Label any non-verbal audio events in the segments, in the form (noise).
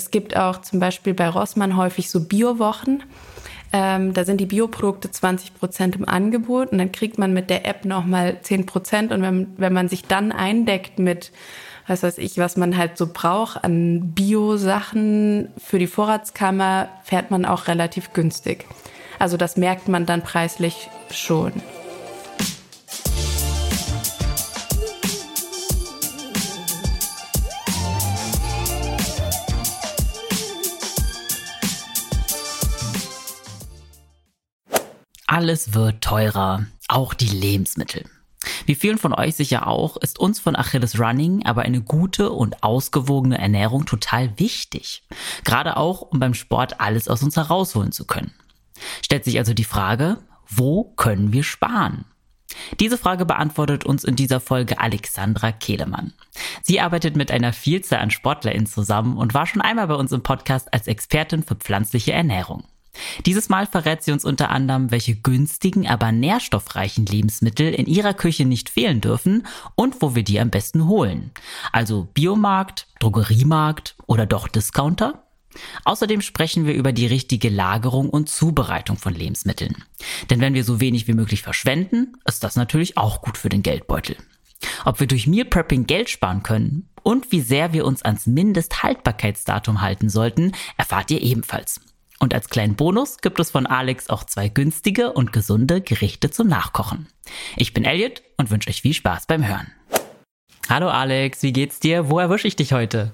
Es gibt auch zum Beispiel bei Rossmann häufig so Biowochen. Ähm, da sind die Bioprodukte 20 Prozent im Angebot und dann kriegt man mit der App nochmal 10 Prozent. Und wenn, wenn man sich dann eindeckt mit, was weiß ich, was man halt so braucht an Bio-Sachen für die Vorratskammer, fährt man auch relativ günstig. Also das merkt man dann preislich schon. Alles wird teurer, auch die Lebensmittel. Wie vielen von euch sicher auch, ist uns von Achilles Running aber eine gute und ausgewogene Ernährung total wichtig. Gerade auch, um beim Sport alles aus uns herausholen zu können. Stellt sich also die Frage, wo können wir sparen? Diese Frage beantwortet uns in dieser Folge Alexandra Kehlemann. Sie arbeitet mit einer Vielzahl an SportlerInnen zusammen und war schon einmal bei uns im Podcast als Expertin für pflanzliche Ernährung. Dieses Mal verrät sie uns unter anderem, welche günstigen, aber nährstoffreichen Lebensmittel in ihrer Küche nicht fehlen dürfen und wo wir die am besten holen. Also Biomarkt, Drogeriemarkt oder doch Discounter? Außerdem sprechen wir über die richtige Lagerung und Zubereitung von Lebensmitteln. Denn wenn wir so wenig wie möglich verschwenden, ist das natürlich auch gut für den Geldbeutel. Ob wir durch Meal Prepping Geld sparen können und wie sehr wir uns ans Mindesthaltbarkeitsdatum halten sollten, erfahrt ihr ebenfalls. Und als kleinen Bonus gibt es von Alex auch zwei günstige und gesunde Gerichte zum Nachkochen. Ich bin Elliot und wünsche euch viel Spaß beim Hören. Hallo Alex, wie geht's dir? Wo erwische ich dich heute?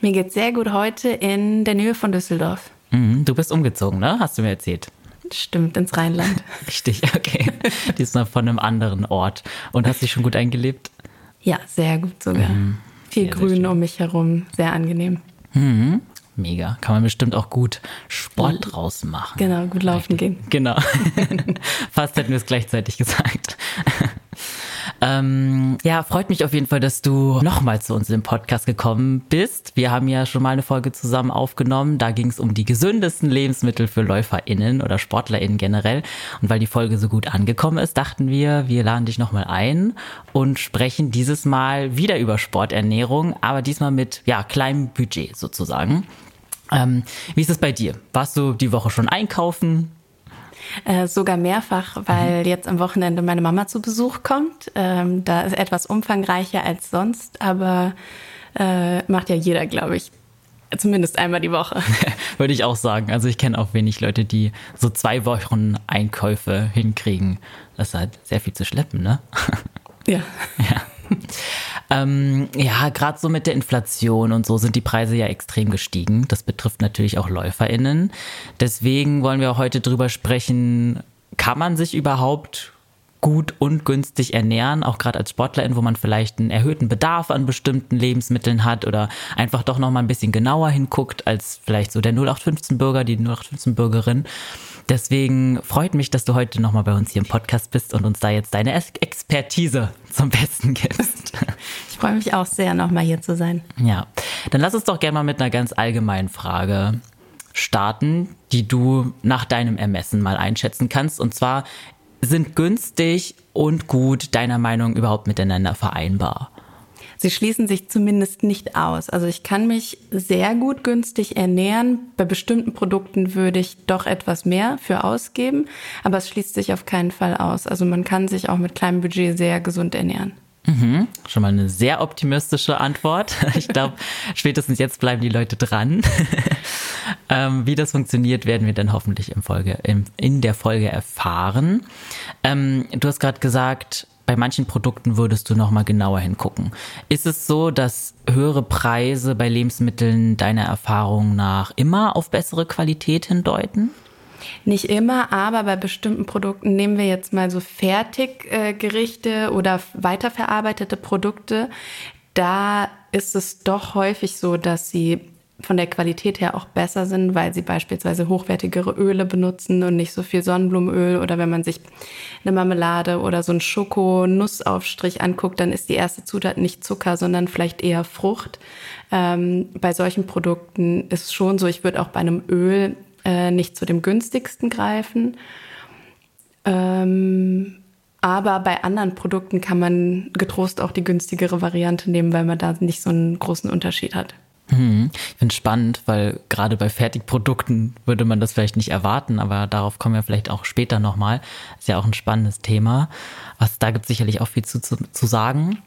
Mir geht's sehr gut heute in der Nähe von Düsseldorf. Mhm, du bist umgezogen, ne? Hast du mir erzählt. Stimmt, ins Rheinland. (laughs) Richtig, okay. Diesmal von einem anderen Ort. Und hast dich schon gut eingelebt? Ja, sehr gut sogar. Mhm. Viel sehr, Grün sehr um mich herum, sehr angenehm. Mhm. Mega. Kann man bestimmt auch gut Sport draus machen. Genau, gut laufen gehen. Genau. (laughs) Fast hätten wir es gleichzeitig gesagt. Ähm, ja, freut mich auf jeden Fall, dass du nochmal zu uns im Podcast gekommen bist. Wir haben ja schon mal eine Folge zusammen aufgenommen. Da ging es um die gesündesten Lebensmittel für LäuferInnen oder SportlerInnen generell. Und weil die Folge so gut angekommen ist, dachten wir, wir laden dich nochmal ein und sprechen dieses Mal wieder über Sporternährung, aber diesmal mit ja, kleinem Budget sozusagen. Ähm, wie ist es bei dir? Warst du die Woche schon einkaufen? Äh, sogar mehrfach, weil mhm. jetzt am Wochenende meine Mama zu Besuch kommt. Ähm, da ist etwas umfangreicher als sonst, aber äh, macht ja jeder, glaube ich. Zumindest einmal die Woche. (laughs) Würde ich auch sagen. Also ich kenne auch wenig Leute, die so zwei Wochen Einkäufe hinkriegen. Das ist halt sehr viel zu schleppen, ne? (laughs) Ja. ja. (laughs) Ähm, ja, gerade so mit der Inflation und so sind die Preise ja extrem gestiegen. Das betrifft natürlich auch LäuferInnen. Deswegen wollen wir heute drüber sprechen, kann man sich überhaupt gut und günstig ernähren, auch gerade als Sportlerin, wo man vielleicht einen erhöhten Bedarf an bestimmten Lebensmitteln hat oder einfach doch noch mal ein bisschen genauer hinguckt als vielleicht so der 0815 Bürger, die 0815 Bürgerin. Deswegen freut mich, dass du heute nochmal bei uns hier im Podcast bist und uns da jetzt deine Expertise zum Besten gibst. (laughs) Ich freue mich auch sehr, nochmal hier zu sein. Ja, dann lass uns doch gerne mal mit einer ganz allgemeinen Frage starten, die du nach deinem Ermessen mal einschätzen kannst. Und zwar, sind günstig und gut deiner Meinung überhaupt miteinander vereinbar? Sie schließen sich zumindest nicht aus. Also ich kann mich sehr gut günstig ernähren. Bei bestimmten Produkten würde ich doch etwas mehr für ausgeben, aber es schließt sich auf keinen Fall aus. Also man kann sich auch mit kleinem Budget sehr gesund ernähren. Mhm. Schon mal eine sehr optimistische Antwort. (laughs) Ich glaube, spätestens jetzt bleiben die Leute dran. (laughs) ähm, wie das funktioniert, werden wir dann hoffentlich im Folge, in, in der Folge erfahren. Ähm, du hast gerade gesagt, bei manchen Produkten würdest du noch mal genauer hingucken. Ist es so, dass höhere Preise bei Lebensmitteln deiner Erfahrung nach immer auf bessere Qualität hindeuten? Nicht immer, aber bei bestimmten Produkten nehmen wir jetzt mal so Fertiggerichte oder weiterverarbeitete Produkte. Da ist es doch häufig so, dass sie von der Qualität her auch besser sind, weil sie beispielsweise hochwertigere Öle benutzen und nicht so viel Sonnenblumenöl. Oder wenn man sich eine Marmelade oder so einen Schoko-Nussaufstrich anguckt, dann ist die erste Zutat nicht Zucker, sondern vielleicht eher Frucht. Ähm, bei solchen Produkten ist es schon so, ich würde auch bei einem Öl äh, nicht zu dem günstigsten greifen. Ähm, aber bei anderen Produkten kann man getrost auch die günstigere Variante nehmen, weil man da nicht so einen großen Unterschied hat. Hm, ich finde es spannend, weil gerade bei Fertigprodukten würde man das vielleicht nicht erwarten, aber darauf kommen wir vielleicht auch später nochmal. Ist ja auch ein spannendes Thema. Was, da gibt es sicherlich auch viel zu, zu, zu sagen.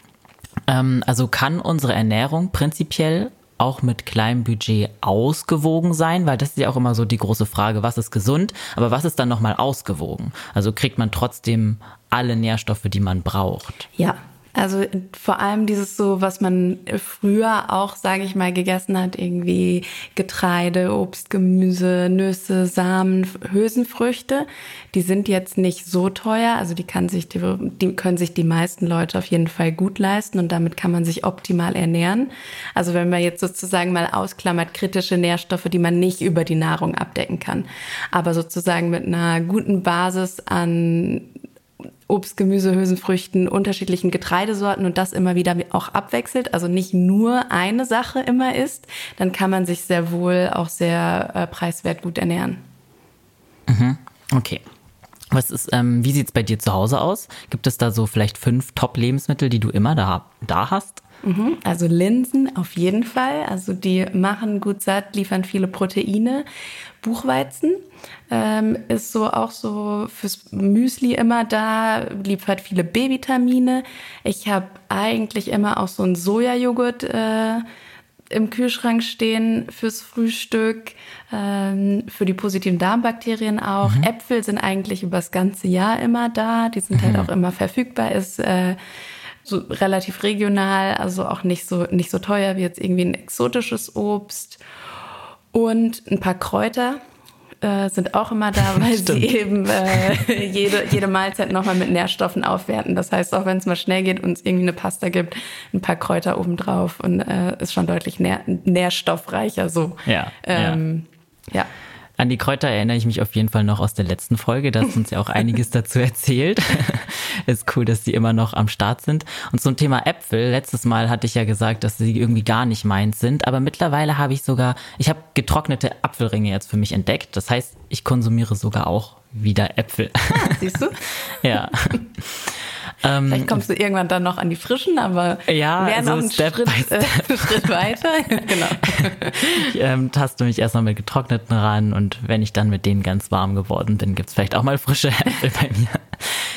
Ähm, also kann unsere Ernährung prinzipiell auch mit kleinem Budget ausgewogen sein, weil das ist ja auch immer so die große Frage, was ist gesund, aber was ist dann nochmal ausgewogen? Also kriegt man trotzdem alle Nährstoffe, die man braucht? Ja, also vor allem dieses so, was man früher auch, sage ich mal, gegessen hat, irgendwie Getreide, Obst, Gemüse, Nüsse, Samen, Hülsenfrüchte, die sind jetzt nicht so teuer. Also die, kann sich die, die können sich die meisten Leute auf jeden Fall gut leisten und damit kann man sich optimal ernähren. Also wenn man jetzt sozusagen mal ausklammert kritische Nährstoffe, die man nicht über die Nahrung abdecken kann, aber sozusagen mit einer guten Basis an Obst, Gemüse, Hülsenfrüchten, unterschiedlichen Getreidesorten und das immer wieder auch abwechselt, also nicht nur eine Sache immer isst, dann kann man sich sehr wohl auch sehr äh, preiswert gut ernähren. Mhm. Okay. Was ist, ähm, wie sieht's bei dir zu Hause aus? Gibt es da so vielleicht fünf Top-Lebensmittel, die du immer da, da hast? Mhm. Also Linsen auf jeden Fall. Also die machen gut satt, liefern viele Proteine. Buchweizen ähm, ist so auch so fürs Müsli immer da, liefert viele B-Vitamine. Ich habe eigentlich immer auch so einen Sojajoghurt äh, im Kühlschrank stehen fürs Frühstück, ähm, für die positiven Darmbakterien auch. Mhm. Äpfel sind eigentlich über das ganze Jahr immer da. Die sind halt mhm. halt auch immer verfügbar. Ist äh, so relativ regional, also auch nicht so nicht so teuer wie jetzt irgendwie ein exotisches Obst. Und ein paar Kräuter äh, sind auch immer da, (laughs) weil Stimmt. sie eben äh, (laughs) jede, jede Mahlzeit nochmal mit Nährstoffen aufwerten. Das heißt, auch wenn es mal schnell geht und es irgendwie eine Pasta gibt, ein paar Kräuter obendrauf und äh, ist schon deutlich nähr nährstoffreicher so. Ja. Ähm, ja. ja. An die Kräuter erinnere ich mich auf jeden Fall noch aus der letzten Folge. Da hast uns ja auch (laughs) einiges dazu erzählt. (laughs) ist cool, dass die immer noch am Start sind. Und zum Thema Äpfel. Letztes Mal hatte ich ja gesagt, dass sie irgendwie gar nicht meins sind. Aber mittlerweile habe ich sogar, ich habe getrocknete Apfelringe jetzt für mich entdeckt. Das heißt, ich konsumiere sogar auch wieder Äpfel. Ah, siehst du? (laughs) ja. Ähm, Vielleicht kommst du irgendwann dann noch an die frischen, aber ja, wäre so noch ein Step Schritt. Äh, (laughs) Schritt weiter. genau. (laughs) Ich ähm, taste mich erstmal mit getrockneten ran und wenn ich dann mit denen ganz warm geworden bin, gibt's vielleicht auch mal frische (laughs) Äpfel bei mir.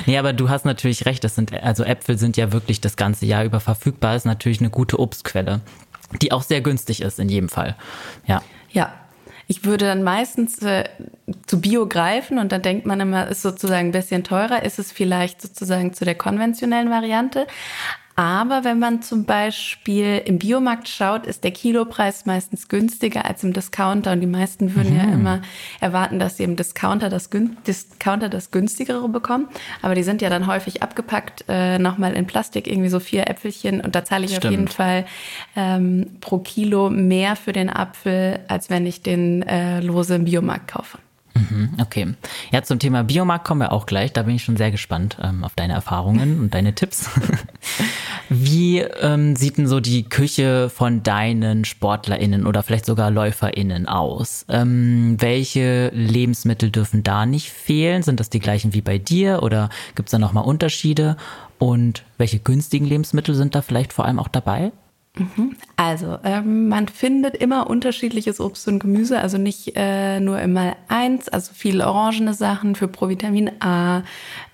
Nee, aber du hast natürlich recht, das sind, also Äpfel sind ja wirklich das ganze Jahr über verfügbar, ist natürlich eine gute Obstquelle, die auch sehr günstig ist in jedem Fall. Ja. Ja, ich würde dann meistens äh, zu Bio greifen und dann denkt man immer, ist sozusagen ein bisschen teurer, ist es vielleicht sozusagen zu der konventionellen Variante. Aber wenn man zum Beispiel im Biomarkt schaut, ist der Kilopreis meistens günstiger als im Discounter. Und die meisten würden mhm. ja immer erwarten, dass sie im Discounter das, Discounter das günstigere bekommen. Aber die sind ja dann häufig abgepackt, äh, nochmal in Plastik, irgendwie so vier Äpfelchen. Und da zahle ich Stimmt. auf jeden Fall ähm, pro Kilo mehr für den Apfel, als wenn ich den äh, lose im Biomarkt kaufe. Mhm, okay. Ja, zum Thema Biomarkt kommen wir auch gleich. Da bin ich schon sehr gespannt ähm, auf deine Erfahrungen und deine Tipps. (laughs) Wie ähm, sieht denn so die Küche von deinen SportlerInnen oder vielleicht sogar LäuferInnen aus? Ähm, welche Lebensmittel dürfen da nicht fehlen? Sind das die gleichen wie bei dir oder gibt es da nochmal Unterschiede? Und welche günstigen Lebensmittel sind da vielleicht vor allem auch dabei? Also, ähm, man findet immer unterschiedliches Obst und Gemüse, also nicht äh, nur immer eins, also viel orangene Sachen für Provitamin A,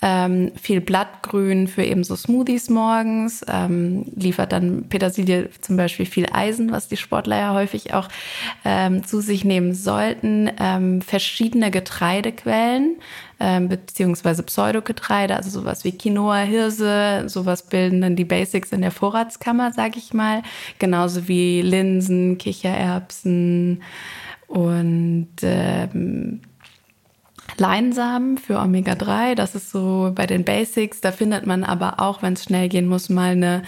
ähm, viel Blattgrün für eben so Smoothies morgens, ähm, liefert dann Petersilie zum Beispiel viel Eisen, was die Sportler ja häufig auch ähm, zu sich nehmen sollten, ähm, verschiedene Getreidequellen, ähm, beziehungsweise Pseudogetreide, also sowas wie Quinoa, Hirse, sowas bilden dann die Basics in der Vorratskammer, sag ich mal. Genauso wie Linsen, Kichererbsen und ähm, Leinsamen für Omega-3. Das ist so bei den Basics. Da findet man aber auch, wenn es schnell gehen muss, mal eine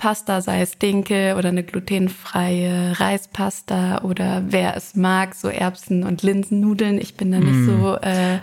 Pasta, sei es Dinkel oder eine glutenfreie Reispasta oder wer es mag, so Erbsen- und Linsennudeln. Ich bin da nicht mm. so äh,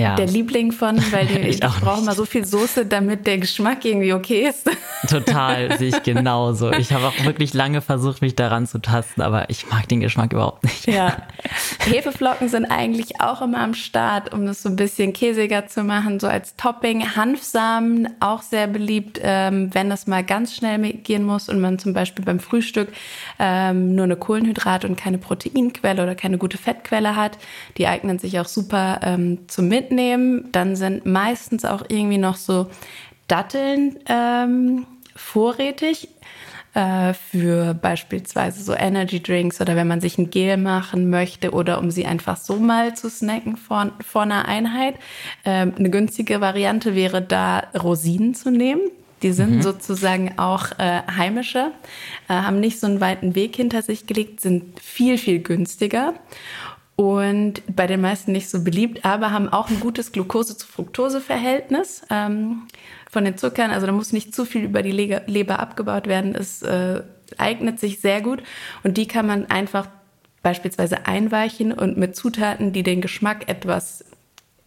ja. der Liebling von, weil die, (laughs) ich, ich brauche mal so viel Soße, damit der Geschmack irgendwie okay ist. (laughs) Total, sehe ich genauso. Ich habe auch wirklich lange versucht, mich daran zu tasten, aber ich mag den Geschmack überhaupt nicht. Ja. (laughs) Hefeflocken sind eigentlich auch immer am Start, um das so ein bisschen käsiger zu machen, so als Topping. Hanfsamen auch sehr beliebt, ähm, wenn das mal ganz schnell gehen muss und man zum Beispiel beim Frühstück ähm, nur eine Kohlenhydrat- und keine Proteinquelle oder keine gute Fettquelle hat. Die eignen sich auch super ähm, zum Mitnehmen. Dann sind meistens auch irgendwie noch so Datteln ähm, vorrätig äh, für beispielsweise so Energy Drinks oder wenn man sich ein Gel machen möchte oder um sie einfach so mal zu snacken vor, vor einer Einheit. Ähm, eine günstige Variante wäre da Rosinen zu nehmen. Die sind mhm. sozusagen auch äh, heimische, äh, haben nicht so einen weiten Weg hinter sich gelegt, sind viel, viel günstiger und bei den meisten nicht so beliebt, aber haben auch ein gutes Glucose-zu-Fructose-Verhältnis ähm, von den Zuckern. Also da muss nicht zu viel über die Leber abgebaut werden. Es äh, eignet sich sehr gut und die kann man einfach beispielsweise einweichen und mit Zutaten, die den Geschmack etwas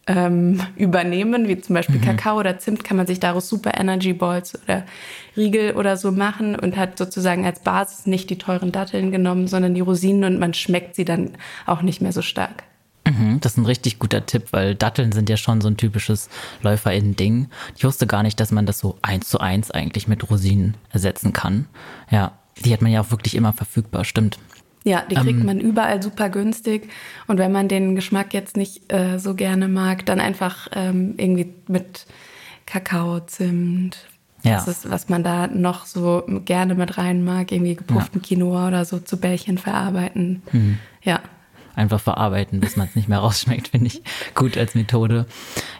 ähm, übernehmen, wie zum Beispiel mhm. Kakao oder Zimt, kann man sich daraus super Energy Balls oder Riegel oder so machen und hat sozusagen als Basis nicht die teuren Datteln genommen, sondern die Rosinen und man schmeckt sie dann auch nicht mehr so stark. Mhm, das ist ein richtig guter Tipp, weil Datteln sind ja schon so ein typisches LäuferInnen-Ding. Ich wusste gar nicht, dass man das so eins zu eins eigentlich mit Rosinen ersetzen kann. Ja, die hat man ja auch wirklich immer verfügbar, stimmt. Ja, die kriegt ähm, man überall super günstig. Und wenn man den Geschmack jetzt nicht äh, so gerne mag, dann einfach ähm, irgendwie mit Kakao, Zimt, ja. Das ist, was man da noch so gerne mit rein mag, irgendwie gepufften ja. Quinoa oder so zu Bällchen verarbeiten. Mhm. Ja einfach verarbeiten, bis man es nicht mehr (laughs) rausschmeckt, finde ich gut als Methode.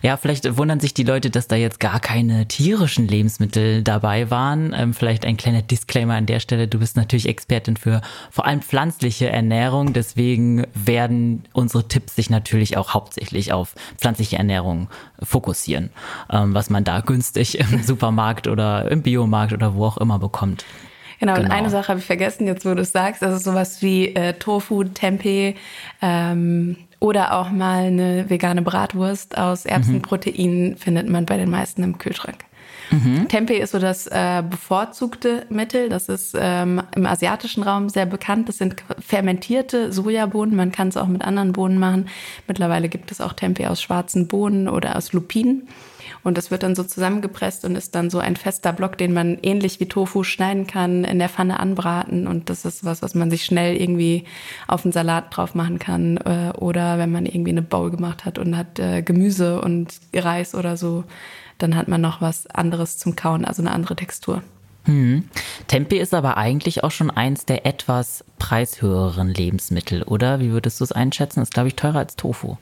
Ja, vielleicht wundern sich die Leute, dass da jetzt gar keine tierischen Lebensmittel dabei waren. Ähm, vielleicht ein kleiner Disclaimer an der Stelle. Du bist natürlich Expertin für vor allem pflanzliche Ernährung. Deswegen werden unsere Tipps sich natürlich auch hauptsächlich auf pflanzliche Ernährung fokussieren, ähm, was man da günstig im (laughs) Supermarkt oder im Biomarkt oder wo auch immer bekommt. Genau, genau. und eine Sache habe ich vergessen, jetzt wo du es sagst, also sowas wie äh, Tofu, Tempeh ähm, oder auch mal eine vegane Bratwurst aus Erbsenproteinen mhm. findet man bei den meisten im Kühlschrank. Mhm. Tempeh ist so das äh, bevorzugte Mittel. Das ist ähm, im asiatischen Raum sehr bekannt. Das sind fermentierte Sojabohnen. Man kann es auch mit anderen Bohnen machen. Mittlerweile gibt es auch Tempeh aus schwarzen Bohnen oder aus Lupinen. Und das wird dann so zusammengepresst und ist dann so ein fester Block, den man ähnlich wie Tofu schneiden kann, in der Pfanne anbraten. Und das ist was, was man sich schnell irgendwie auf einen Salat drauf machen kann. Äh, oder wenn man irgendwie eine Bowl gemacht hat und hat äh, Gemüse und Reis oder so, dann hat man noch was anderes zum Kauen, also eine andere Textur. Hm. Tempeh ist aber eigentlich auch schon eins der etwas preishöheren Lebensmittel, oder? Wie würdest du es einschätzen? Ist, glaube ich, teurer als Tofu.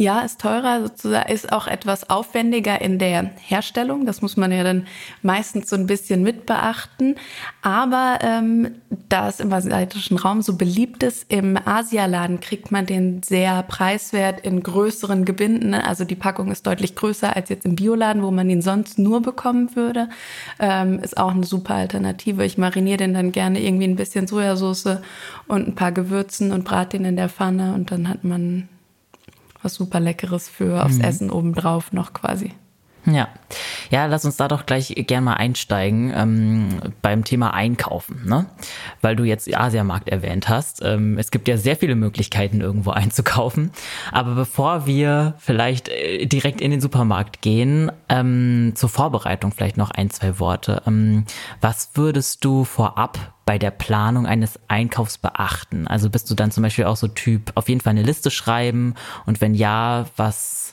Ja, ist teurer, sozusagen, ist auch etwas aufwendiger in der Herstellung. Das muss man ja dann meistens so ein bisschen mit beachten. Aber ähm, da es im asiatischen Raum so beliebt ist, im Asialaden kriegt man den sehr preiswert in größeren Gebinden. Also die Packung ist deutlich größer als jetzt im Bioladen, wo man ihn sonst nur bekommen würde. Ähm, ist auch eine super Alternative. Ich mariniere den dann gerne irgendwie ein bisschen Sojasauce und ein paar Gewürzen und brate den in der Pfanne und dann hat man was super Leckeres für aufs mhm. Essen obendrauf noch quasi. Ja. Ja, lass uns da doch gleich gern mal einsteigen ähm, beim Thema Einkaufen, ne? Weil du jetzt Asiamarkt erwähnt hast. Ähm, es gibt ja sehr viele Möglichkeiten, irgendwo einzukaufen. Aber bevor wir vielleicht äh, direkt in den Supermarkt gehen, ähm, zur Vorbereitung vielleicht noch ein, zwei Worte. Ähm, was würdest du vorab bei der Planung eines Einkaufs beachten? Also bist du dann zum Beispiel auch so Typ, auf jeden Fall eine Liste schreiben und wenn ja, was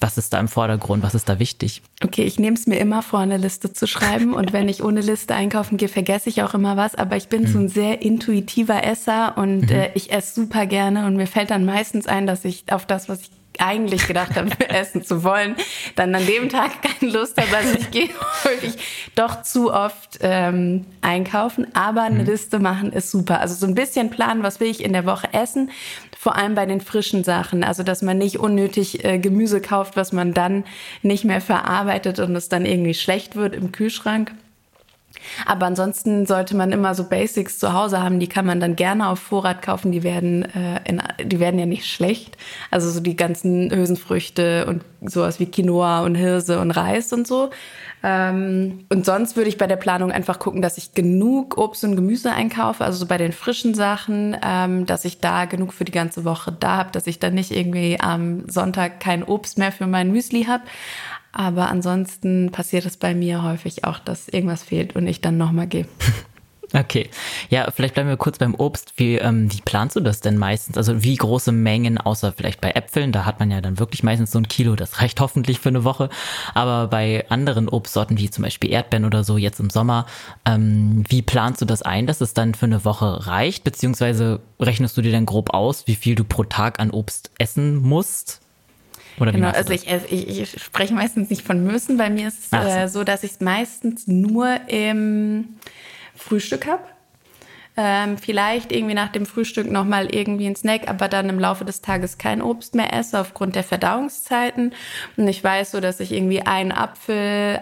was ist da im Vordergrund? Was ist da wichtig? Okay, ich nehme es mir immer vor, eine Liste zu schreiben. Und wenn ich ohne Liste einkaufen gehe, vergesse ich auch immer was. Aber ich bin mhm. so ein sehr intuitiver Esser und mhm. äh, ich esse super gerne. Und mir fällt dann meistens ein, dass ich auf das, was ich eigentlich gedacht habe, (laughs) essen zu wollen, dann an dem Tag keine Lust habe. Also ich gehe (laughs) wirklich doch zu oft ähm, einkaufen, aber eine mhm. Liste machen ist super. Also so ein bisschen planen, was will ich in der Woche essen, vor allem bei den frischen Sachen. Also dass man nicht unnötig äh, Gemüse kauft, was man dann nicht mehr verarbeitet und es dann irgendwie schlecht wird im Kühlschrank. Aber ansonsten sollte man immer so Basics zu Hause haben, die kann man dann gerne auf Vorrat kaufen, die werden, äh, in, die werden ja nicht schlecht. Also so die ganzen Hülsenfrüchte und sowas wie Quinoa und Hirse und Reis und so. Ähm, und sonst würde ich bei der Planung einfach gucken, dass ich genug Obst und Gemüse einkaufe, also so bei den frischen Sachen, ähm, dass ich da genug für die ganze Woche da habe, dass ich dann nicht irgendwie am Sonntag kein Obst mehr für mein Müsli habe. Aber ansonsten passiert es bei mir häufig auch, dass irgendwas fehlt und ich dann nochmal gehe. (laughs) Okay. Ja, vielleicht bleiben wir kurz beim Obst. Wie, ähm, wie planst du das denn meistens? Also wie große Mengen, außer vielleicht bei Äpfeln, da hat man ja dann wirklich meistens so ein Kilo, das reicht hoffentlich für eine Woche. Aber bei anderen Obstsorten, wie zum Beispiel Erdbeeren oder so, jetzt im Sommer, ähm, wie planst du das ein, dass es dann für eine Woche reicht? Beziehungsweise rechnest du dir dann grob aus, wie viel du pro Tag an Obst essen musst? Oder genau, also ich, ich, ich, spreche meistens nicht von müssen. Bei mir ist es äh, so, dass ich es meistens nur im Frühstück habe. Ähm, vielleicht irgendwie nach dem Frühstück nochmal irgendwie ein Snack, aber dann im Laufe des Tages kein Obst mehr esse aufgrund der Verdauungszeiten. Und ich weiß so, dass ich irgendwie einen Apfel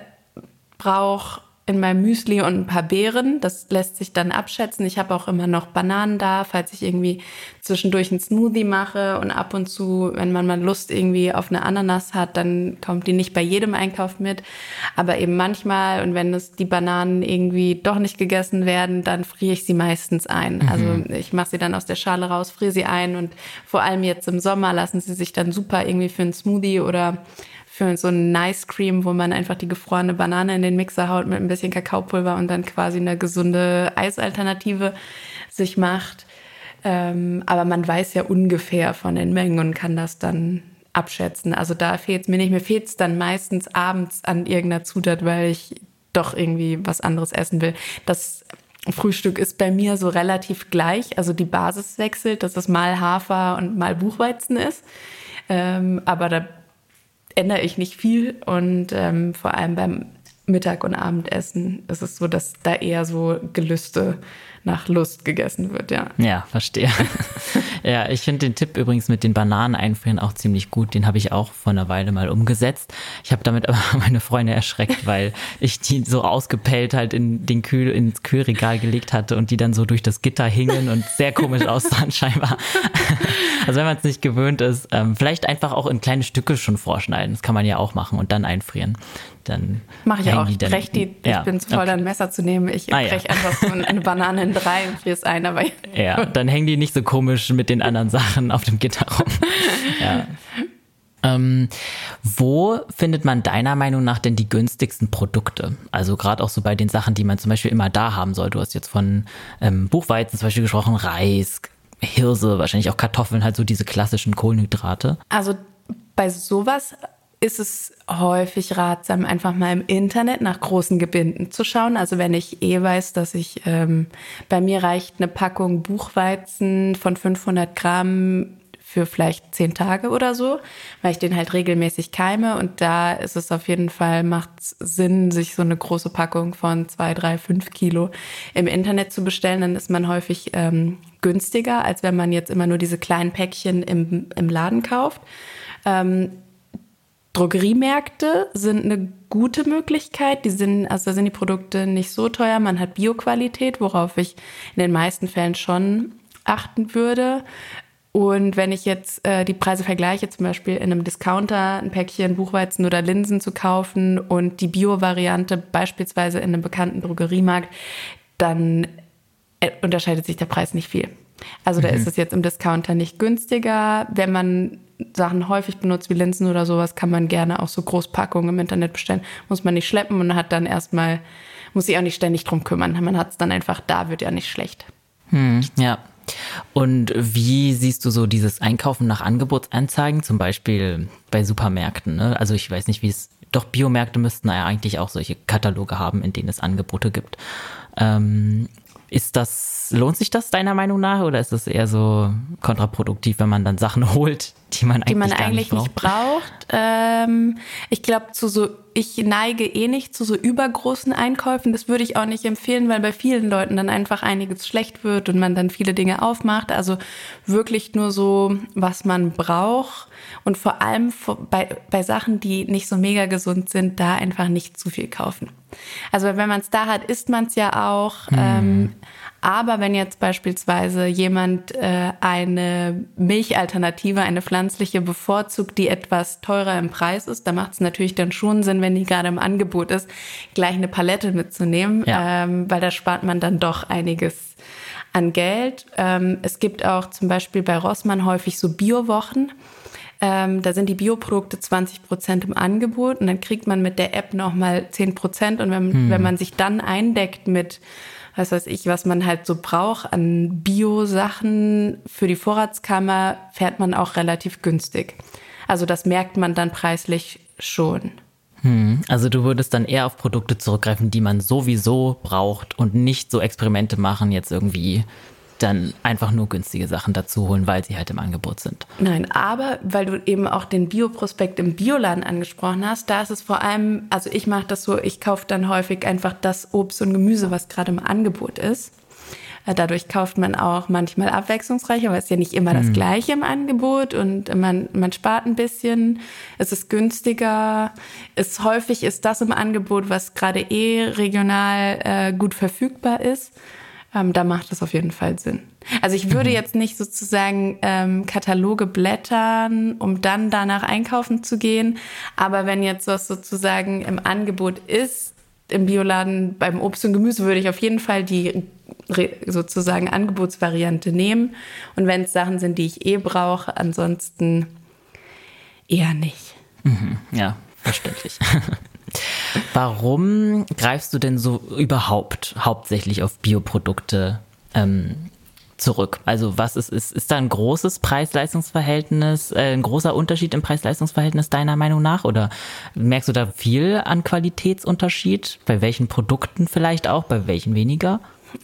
brauche in meinem Müsli und ein paar Beeren. Das lässt sich dann abschätzen. Ich habe auch immer noch Bananen da, falls ich irgendwie zwischendurch einen Smoothie mache und ab und zu, wenn man mal Lust irgendwie auf eine Ananas hat, dann kommt die nicht bei jedem Einkauf mit, aber eben manchmal und wenn es die Bananen irgendwie doch nicht gegessen werden, dann friere ich sie meistens ein. Mhm. Also ich mache sie dann aus der Schale raus, friere sie ein und vor allem jetzt im Sommer lassen sie sich dann super irgendwie für einen Smoothie oder für so ein Nice Cream, wo man einfach die gefrorene Banane in den Mixer haut mit ein bisschen Kakaopulver und dann quasi eine gesunde Eisalternative sich macht. Ähm, aber man weiß ja ungefähr von den Mengen und kann das dann abschätzen. Also da fehlt es mir nicht. Mir fehlt es dann meistens abends an irgendeiner Zutat, weil ich doch irgendwie was anderes essen will. Das Frühstück ist bei mir so relativ gleich. Also die Basis wechselt, dass es mal Hafer und mal Buchweizen ist. Ähm, aber da ändere ich nicht viel und ähm, vor allem beim Mittag- und Abendessen ist es so, dass da eher so Gelüste nach Lust gegessen wird, ja. Ja, verstehe. (laughs) ja, ich finde den Tipp übrigens mit den Bananen einfrieren auch ziemlich gut. Den habe ich auch vor einer Weile mal umgesetzt. Ich habe damit aber (laughs) meine Freunde erschreckt, weil ich die so ausgepellt halt in den Kühl, ins Kühlregal gelegt hatte und die dann so durch das Gitter hingen und sehr komisch (laughs) aussahen scheinbar. also wenn man es nicht gewöhnt ist, ähm, vielleicht einfach auch in kleine Stücke schon vorschneiden. Das kann man ja auch machen und dann einfrieren dann mache ich auch. Ich brech die, ja, ich bin zu voll, okay. ein Messer zu nehmen. Ich ah, brech ja. einfach so eine (laughs) Banane in drei und friere es ein. Aber ja, dann hängen die nicht so komisch mit den anderen Sachen auf dem Gitter rum. (laughs) ja. Ähm, wo findet man deiner Meinung nach denn die günstigsten Produkte? Also gerade auch so bei den Sachen, die man zum Beispiel immer da haben soll. Du hast jetzt von ähm, Buchweizen zum Beispiel gesprochen, Reis, Hirse, wahrscheinlich auch Kartoffeln, halt so diese klassischen Kohlenhydrate. Also bei sowas ist es häufig ratsam, einfach mal im Internet nach großen Gebinden zu schauen. Also wenn ich eh weiß, dass ich, ähm, bei mir reicht eine Packung Buchweizen von 500 Gramm für vielleicht zehn Tage oder so, weil ich den halt regelmäßig keime. Und da ist es auf jeden Fall, macht Sinn, sich so eine große Packung von zwei, drei, fünf Kilo im Internet zu bestellen. Dann ist man häufig ähm, günstiger, als wenn man jetzt immer nur diese kleinen Päckchen im, im Laden kauft. Ähm, Drogeriemärkte sind eine gute Möglichkeit. Die sind, also da sind die Produkte nicht so teuer. Man hat Bioqualität, worauf ich in den meisten Fällen schon achten würde. Und wenn ich jetzt äh, die Preise vergleiche, zum Beispiel in einem Discounter ein Päckchen Buchweizen oder Linsen zu kaufen und die Bio-Variante beispielsweise in einem bekannten Drogeriemarkt, dann äh, unterscheidet sich der Preis nicht viel. Also da mhm. ist es jetzt im Discounter nicht günstiger. Wenn man Sachen häufig benutzt, wie Linsen oder sowas, kann man gerne auch so Großpackungen im Internet bestellen. Muss man nicht schleppen und hat dann erstmal, muss sich auch nicht ständig drum kümmern. Man hat es dann einfach da, wird ja nicht schlecht. Hm, ja. Und wie siehst du so dieses Einkaufen nach Angebotsanzeigen, zum Beispiel bei Supermärkten? Ne? Also ich weiß nicht, wie es, doch Biomärkte müssten ja eigentlich auch solche Kataloge haben, in denen es Angebote gibt. Ähm, ist das, lohnt sich das deiner Meinung nach oder ist das eher so kontraproduktiv, wenn man dann Sachen (laughs) holt, die man eigentlich, die man eigentlich nicht braucht. Nicht braucht. Ähm, ich glaube, zu so, ich neige eh nicht zu so übergroßen Einkäufen. Das würde ich auch nicht empfehlen, weil bei vielen Leuten dann einfach einiges schlecht wird und man dann viele Dinge aufmacht. Also wirklich nur so, was man braucht. Und vor allem bei, bei Sachen, die nicht so mega gesund sind, da einfach nicht zu viel kaufen. Also wenn man es da hat, isst man es ja auch. Hm. Ähm, aber wenn jetzt beispielsweise jemand äh, eine Milchalternative, eine pflanzliche bevorzugt, die etwas teurer im Preis ist, da macht es natürlich dann schon Sinn, wenn die gerade im Angebot ist, gleich eine Palette mitzunehmen, ja. ähm, weil da spart man dann doch einiges an Geld. Ähm, es gibt auch zum Beispiel bei Rossmann häufig so Biowochen. Ähm, da sind die Bioprodukte 20 Prozent im Angebot und dann kriegt man mit der App nochmal 10 Prozent. Und wenn, hm. wenn man sich dann eindeckt mit was weiß ich, was man halt so braucht an Bio-Sachen für die Vorratskammer, fährt man auch relativ günstig. Also das merkt man dann preislich schon. Hm, also du würdest dann eher auf Produkte zurückgreifen, die man sowieso braucht und nicht so Experimente machen, jetzt irgendwie dann einfach nur günstige Sachen dazu holen, weil sie halt im Angebot sind. Nein, aber weil du eben auch den Bioprospekt im Bioladen angesprochen hast, da ist es vor allem, also ich mache das so, ich kaufe dann häufig einfach das Obst und Gemüse, was gerade im Angebot ist. Äh, dadurch kauft man auch manchmal abwechslungsreicher, weil es ja nicht immer das hm. Gleiche im Angebot und man, man spart ein bisschen, es ist günstiger. Es häufig ist das im Angebot, was gerade eh regional äh, gut verfügbar ist ähm, da macht das auf jeden Fall Sinn. Also ich würde mhm. jetzt nicht sozusagen ähm, Kataloge blättern, um dann danach einkaufen zu gehen. Aber wenn jetzt was sozusagen im Angebot ist, im Bioladen beim Obst und Gemüse würde ich auf jeden Fall die sozusagen Angebotsvariante nehmen. Und wenn es Sachen sind, die ich eh brauche, ansonsten eher nicht. Mhm, ja, verständlich. (laughs) Warum greifst du denn so überhaupt hauptsächlich auf Bioprodukte ähm, zurück? Also was ist, ist, ist da ein großes Preis-Leistungs-Verhältnis, äh, ein großer Unterschied im Preis-Leistungs-Verhältnis deiner Meinung nach? Oder merkst du da viel an Qualitätsunterschied? Bei welchen Produkten vielleicht auch, bei welchen weniger?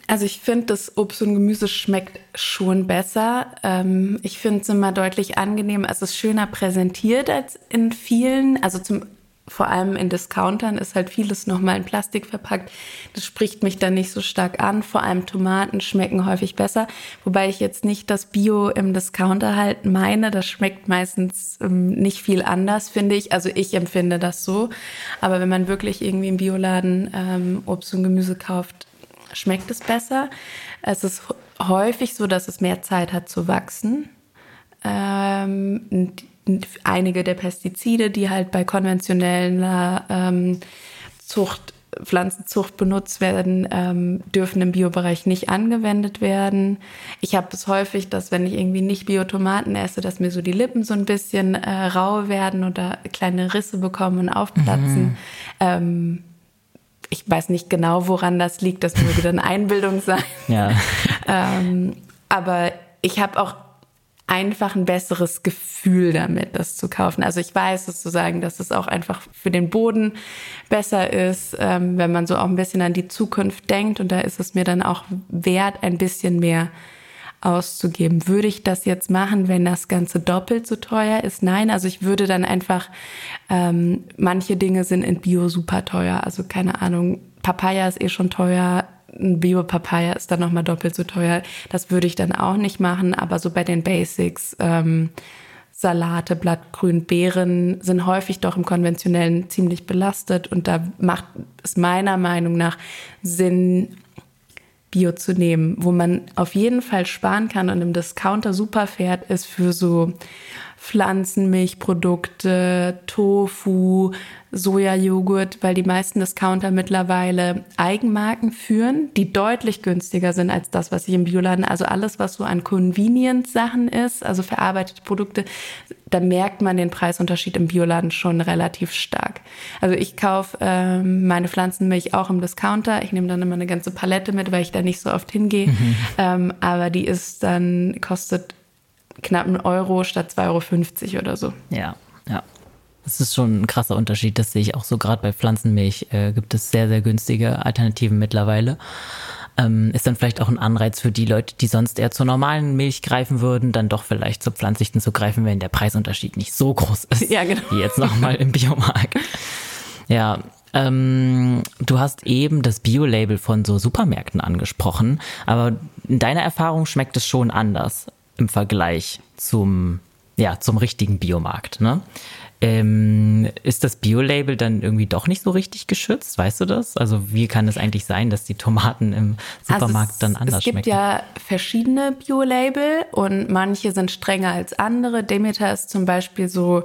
Also ich finde, das Obst und Gemüse schmeckt schon besser. Ähm, ich finde es immer deutlich angenehmer. Es ist schöner präsentiert als in vielen. Also zum vor allem in Discountern ist halt vieles nochmal in Plastik verpackt. Das spricht mich dann nicht so stark an. Vor allem Tomaten schmecken häufig besser. Wobei ich jetzt nicht das Bio im Discounter halt meine. Das schmeckt meistens ähm, nicht viel anders, finde ich. Also ich empfinde das so. Aber wenn man wirklich irgendwie im Bioladen ähm, Obst und Gemüse kauft, schmeckt es besser. Es ist häufig so, dass es mehr Zeit hat zu wachsen. Ähm, einige der Pestizide, die halt bei konventioneller ähm, Zucht, Pflanzenzucht benutzt werden, ähm, dürfen im Biobereich nicht angewendet werden. Ich habe es häufig, dass wenn ich irgendwie nicht Biotomaten esse, dass mir so die Lippen so ein bisschen äh, rau werden oder kleine Risse bekommen und aufplatzen. Mhm. Ähm, ich weiß nicht genau, woran das liegt. Das würde dann Einbildung sein. Ja. (laughs) ähm, aber ich habe auch einfach ein besseres Gefühl damit, das zu kaufen. Also ich weiß sozusagen, dass es auch einfach für den Boden besser ist, ähm, wenn man so auch ein bisschen an die Zukunft denkt. Und da ist es mir dann auch wert, ein bisschen mehr auszugeben. Würde ich das jetzt machen, wenn das Ganze doppelt so teuer ist? Nein, also ich würde dann einfach, ähm, manche Dinge sind in Bio super teuer. Also keine Ahnung, Papaya ist eh schon teuer, ein Bio-Papaya ist dann nochmal doppelt so teuer. Das würde ich dann auch nicht machen, aber so bei den Basics, ähm, Salate, Blattgrün, Beeren sind häufig doch im konventionellen ziemlich belastet und da macht es meiner Meinung nach Sinn, Bio zu nehmen. Wo man auf jeden Fall sparen kann und im Discounter super fährt, ist für so Pflanzenmilchprodukte, Tofu, Sojajoghurt, weil die meisten Discounter mittlerweile Eigenmarken führen, die deutlich günstiger sind als das, was ich im Bioladen, also alles, was so an Convenience-Sachen ist, also verarbeitete Produkte, da merkt man den Preisunterschied im Bioladen schon relativ stark. Also ich kaufe ähm, meine Pflanzenmilch auch im Discounter. Ich nehme dann immer eine ganze Palette mit, weil ich da nicht so oft hingehe. Mhm. Ähm, aber die ist dann, kostet knapp einen Euro statt 2,50 Euro oder so. Ja, Das ist schon ein krasser Unterschied. Das sehe ich auch so gerade bei Pflanzenmilch. Äh, gibt es sehr, sehr günstige Alternativen mittlerweile. ähm, ist dann vielleicht auch ein Anreiz für die Leute, die sonst eher zur normalen Milch greifen würden, dann doch vielleicht zur pflanzlichen zu greifen, wenn der Preisunterschied nicht so groß ist. Ja, genau. Wie jetzt nochmal im Biomarkt. Ja, ähm, du hast eben das Bio-Label von so Supermärkten angesprochen, aber in deiner Erfahrung schmeckt es schon anders im Vergleich zum, ja, zum richtigen Biomarkt, ne? Ähm, ist das Bio-Label dann irgendwie doch nicht so richtig geschützt? Weißt du das? Also wie kann es eigentlich sein, dass die Tomaten im Supermarkt also dann anders schmecken? Es gibt ja verschiedene Bio-Label und manche sind strenger als andere. Demeter ist zum Beispiel so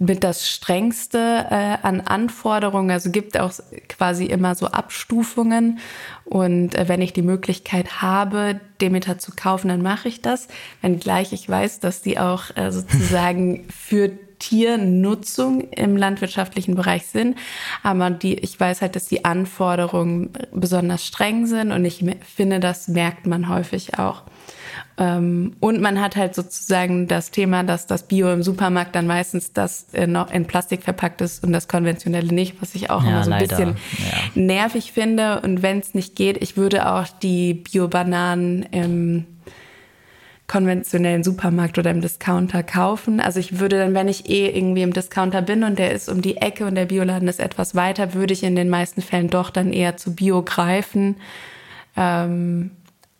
mit das strengste äh, an Anforderungen. Also gibt auch quasi immer so Abstufungen. Und äh, wenn ich die Möglichkeit habe, Demeter zu kaufen, dann mache ich das. Wenngleich ich weiß, dass die auch äh, (laughs) sozusagen für Tiernutzung im landwirtschaftlichen Bereich sind. Aber die, ich weiß halt, dass die Anforderungen besonders streng sind und ich finde, das merkt man häufig auch. Ähm, und man hat halt sozusagen das Thema, dass das Bio im Supermarkt dann meistens das noch in Plastik verpackt ist und das konventionelle nicht, was ich auch ja, immer so ein leider. bisschen ja. nervig finde. Und wenn es nicht geht, ich würde auch die Bio-Bananen im konventionellen Supermarkt oder im Discounter kaufen. Also ich würde dann, wenn ich eh irgendwie im Discounter bin und der ist um die Ecke und der Bioladen ist etwas weiter, würde ich in den meisten Fällen doch dann eher zu Bio greifen. Ähm,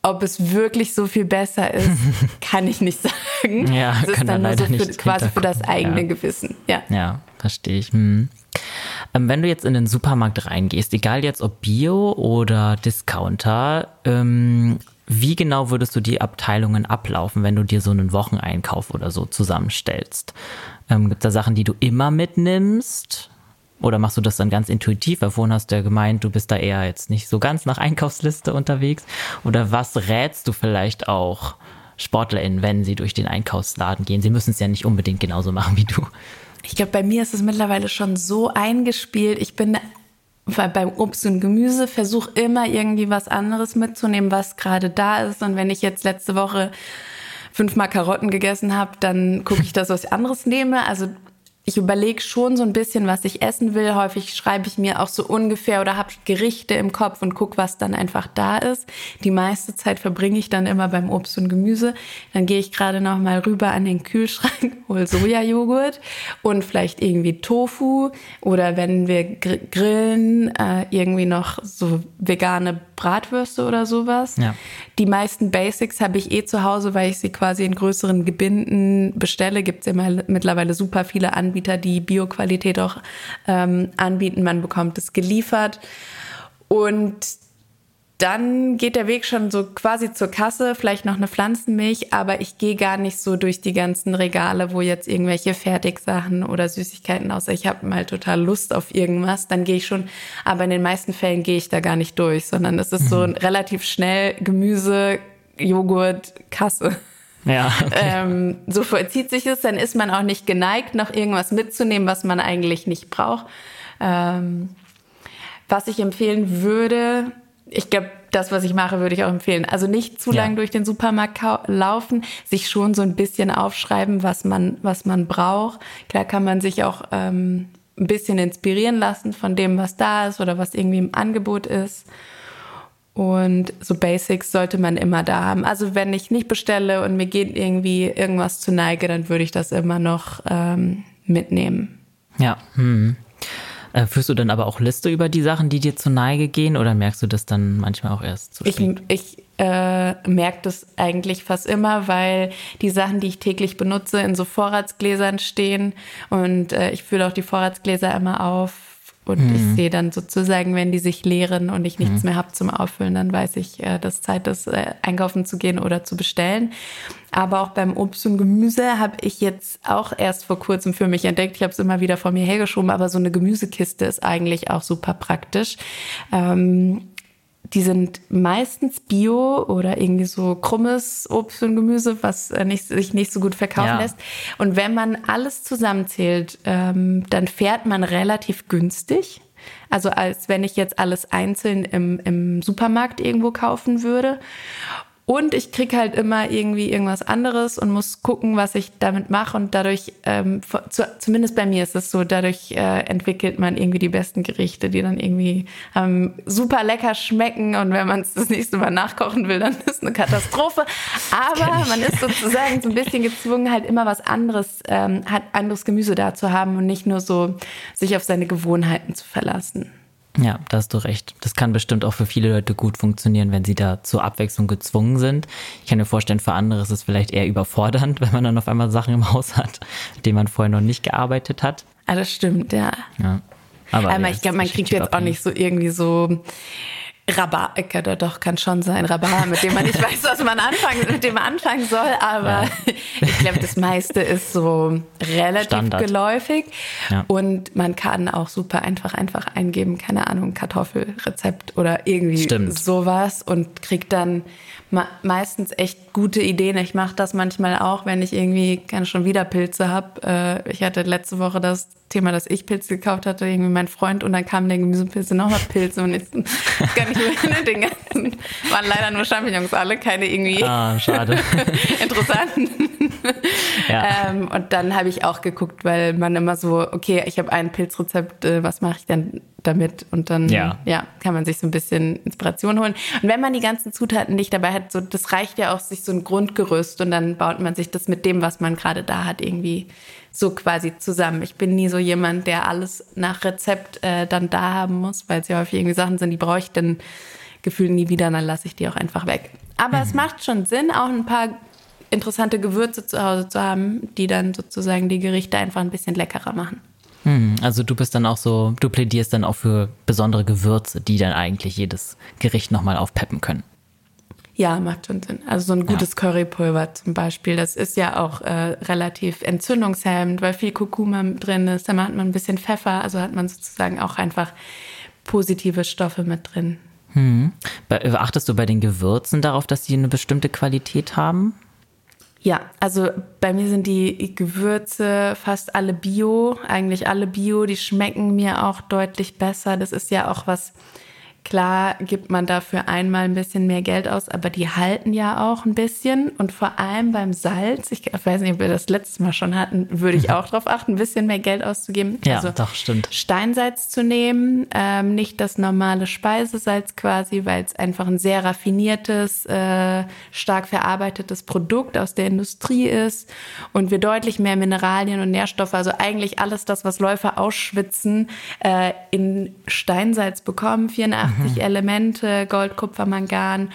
ob es wirklich so viel besser ist, (laughs) kann ich nicht sagen. Ja, es ist dann nur so für, quasi für das eigene ja. Gewissen. Ja, ja verstehe ich. Hm. Ähm, wenn du jetzt in den Supermarkt reingehst, egal jetzt ob Bio oder Discounter, ähm, wie genau würdest du die Abteilungen ablaufen, wenn du dir so einen Wocheneinkauf oder so zusammenstellst? Ähm, Gibt es da Sachen, die du immer mitnimmst? Oder machst du das dann ganz intuitiv? Weil vorhin hast du ja gemeint, du bist da eher jetzt nicht so ganz nach Einkaufsliste unterwegs. Oder was rätst du vielleicht auch SportlerInnen, wenn sie durch den Einkaufsladen gehen? Sie müssen es ja nicht unbedingt genauso machen wie du. Ich glaube, bei mir ist es mittlerweile schon so eingespielt. Ich bin beim Obst und Gemüse versuche immer irgendwie was anderes mitzunehmen, was gerade da ist. Und wenn ich jetzt letzte Woche fünfmal Karotten gegessen habe, dann gucke ich, dass ich was anderes nehme. Also ich überlege schon so ein bisschen, was ich essen will. Häufig schreibe ich mir auch so ungefähr oder habe Gerichte im Kopf und gucke, was dann einfach da ist. Die meiste Zeit verbringe ich dann immer beim Obst und Gemüse. Dann gehe ich gerade noch mal rüber an den Kühlschrank, (laughs) hol Sojajoghurt und vielleicht irgendwie Tofu oder wenn wir grillen, äh, irgendwie noch so vegane Bratwürste oder sowas. Ja. Die meisten Basics habe ich eh zu Hause, weil ich sie quasi in größeren Gebinden bestelle. Gibt es immer mittlerweile super viele Anbieter, die Bioqualität auch ähm, anbieten. Man bekommt es geliefert. Und dann geht der Weg schon so quasi zur Kasse, vielleicht noch eine Pflanzenmilch, aber ich gehe gar nicht so durch die ganzen Regale, wo jetzt irgendwelche Fertigsachen oder Süßigkeiten, außer ich habe mal total Lust auf irgendwas, dann gehe ich schon, aber in den meisten Fällen gehe ich da gar nicht durch, sondern es ist mhm. so relativ schnell Gemüse, Joghurt, Kasse. Ja. (laughs) Okay. Ähm, so vollzieht sich es, dann ist man auch nicht geneigt, noch irgendwas mitzunehmen, was man eigentlich nicht braucht. Ähm, was ich empfehlen würde, ich glaube, das, was ich mache, würde ich auch empfehlen. Also nicht zu ja. lang durch den Supermarkt laufen, sich schon so ein bisschen aufschreiben, was man, was man braucht. Klar kann man sich auch ähm, ein bisschen inspirieren lassen von dem, was da ist oder was irgendwie im Angebot ist. Und so Basics sollte man immer da haben. Also wenn ich nicht bestelle und mir geht irgendwie irgendwas zu Neige, dann würde ich das immer noch ähm, mitnehmen. Ja. Hm. Äh, führst du dann aber auch Liste über die Sachen, die dir zur Neige gehen oder merkst du das dann manchmal auch erst zu spät? Ich, ich äh, merke das eigentlich fast immer, weil die Sachen, die ich täglich benutze, in so Vorratsgläsern stehen und äh, ich fülle auch die Vorratsgläser immer auf und mhm. ich sehe dann sozusagen, wenn die sich leeren und ich nichts mhm. mehr habe zum Auffüllen, dann weiß ich, äh, dass Zeit ist, äh, einkaufen zu gehen oder zu bestellen. Aber auch beim Obst und Gemüse habe ich jetzt auch erst vor kurzem für mich entdeckt. Ich habe es immer wieder vor mir hergeschoben, aber so eine Gemüsekiste ist eigentlich auch super praktisch. Ähm, die sind meistens bio oder irgendwie so krummes Obst und Gemüse, was äh, nicht, sich nicht so gut verkaufen ja. lässt. Und wenn man alles zusammenzählt, ähm, dann fährt man relativ günstig. Also als wenn ich jetzt alles einzeln im, im Supermarkt irgendwo kaufen würde. Und ich krieg halt immer irgendwie irgendwas anderes und muss gucken, was ich damit mache. Und dadurch, ähm, zu, zumindest bei mir ist es so, dadurch äh, entwickelt man irgendwie die besten Gerichte, die dann irgendwie ähm, super lecker schmecken. Und wenn man es das nächste Mal nachkochen will, dann (laughs) ist es eine Katastrophe. Aber man ist sozusagen so ein bisschen gezwungen, halt immer was anderes, ähm, hat anderes Gemüse da zu haben und nicht nur so sich auf seine Gewohnheiten zu verlassen. Ja, da hast du recht. Das kann bestimmt auch für viele Leute gut funktionieren, wenn sie da zur Abwechslung gezwungen sind. Ich kann mir vorstellen, für andere ist es vielleicht eher überfordernd, (laughs) wenn man dann auf einmal Sachen im Haus hat, mit denen man vorher noch nicht gearbeitet hat. Ah, das stimmt, ja. Ja. Aber, Aber ja, ich glaube, man kriegt jetzt auch nicht so irgendwie so Rhabarber, äh, doch, kann schon sein, Rhabarber, mit dem man nicht (laughs) weiß, was man anfangen, mit dem man anfangen soll, aber ja. ich glaube, das meiste ist so relativ Standard. geläufig ja. und man kann auch super einfach einfach eingeben, keine Ahnung, Kartoffelrezept oder irgendwie Stimmt. sowas und kriegt dann meistens echt gute Ideen. Ich mache das manchmal auch, wenn ich irgendwie keine schon wieder Pilze habe. Äh, ich hatte letzte Woche das Thema, dass ich Pilze gekauft hatte, irgendwie mein Freund und dann kamen der Gemüsepilze nochmal Pilze und jetzt gar (laughs) nicht mehr den ganzen, waren leider nur Champignons alle, keine irgendwie ah, schade. (laughs) interessanten. ja. ähm, und dann habe ich auch geguckt, weil man immer so, okay, ich habe ein Pilzrezept, äh, was mache ich denn damit? Und dann ja. ja. kann man sich so ein bisschen Inspiration holen. Und wenn man die ganzen Zutaten nicht dabei hat, so das reicht ja auch sich so ein Grundgerüst und dann baut man sich das mit dem, was man gerade da hat, irgendwie so quasi zusammen. Ich bin nie so jemand, der alles nach Rezept äh, dann da haben muss, weil es ja häufig irgendwie Sachen sind, die brauche ich dann gefühlt nie wieder, dann lasse ich die auch einfach weg. Aber mhm. es macht schon Sinn, auch ein paar interessante Gewürze zu Hause zu haben, die dann sozusagen die Gerichte einfach ein bisschen leckerer machen. Mhm. Also du bist dann auch so, du plädierst dann auch für besondere Gewürze, die dann eigentlich jedes Gericht nochmal aufpeppen können. Ja, macht schon Sinn. Also so ein gutes ja. Currypulver zum Beispiel, das ist ja auch äh, relativ entzündungshemmend, weil viel Kurkuma drin ist. Da macht man ein bisschen Pfeffer, also hat man sozusagen auch einfach positive Stoffe mit drin. Hm. Achtest du bei den Gewürzen darauf, dass sie eine bestimmte Qualität haben? Ja, also bei mir sind die Gewürze fast alle bio, eigentlich alle bio, die schmecken mir auch deutlich besser. Das ist ja auch was, Klar gibt man dafür einmal ein bisschen mehr Geld aus, aber die halten ja auch ein bisschen. Und vor allem beim Salz, ich weiß nicht, ob wir das letztes Mal schon hatten, würde ich auch darauf achten, ein bisschen mehr Geld auszugeben. Ja, also doch, stimmt. Steinsalz zu nehmen, ähm, nicht das normale Speisesalz quasi, weil es einfach ein sehr raffiniertes, äh, stark verarbeitetes Produkt aus der Industrie ist und wir deutlich mehr Mineralien und Nährstoffe, also eigentlich alles das, was Läufer ausschwitzen, äh, in Steinsalz bekommen. 84 80 mhm. Elemente, Gold, Kupfer, Mangan,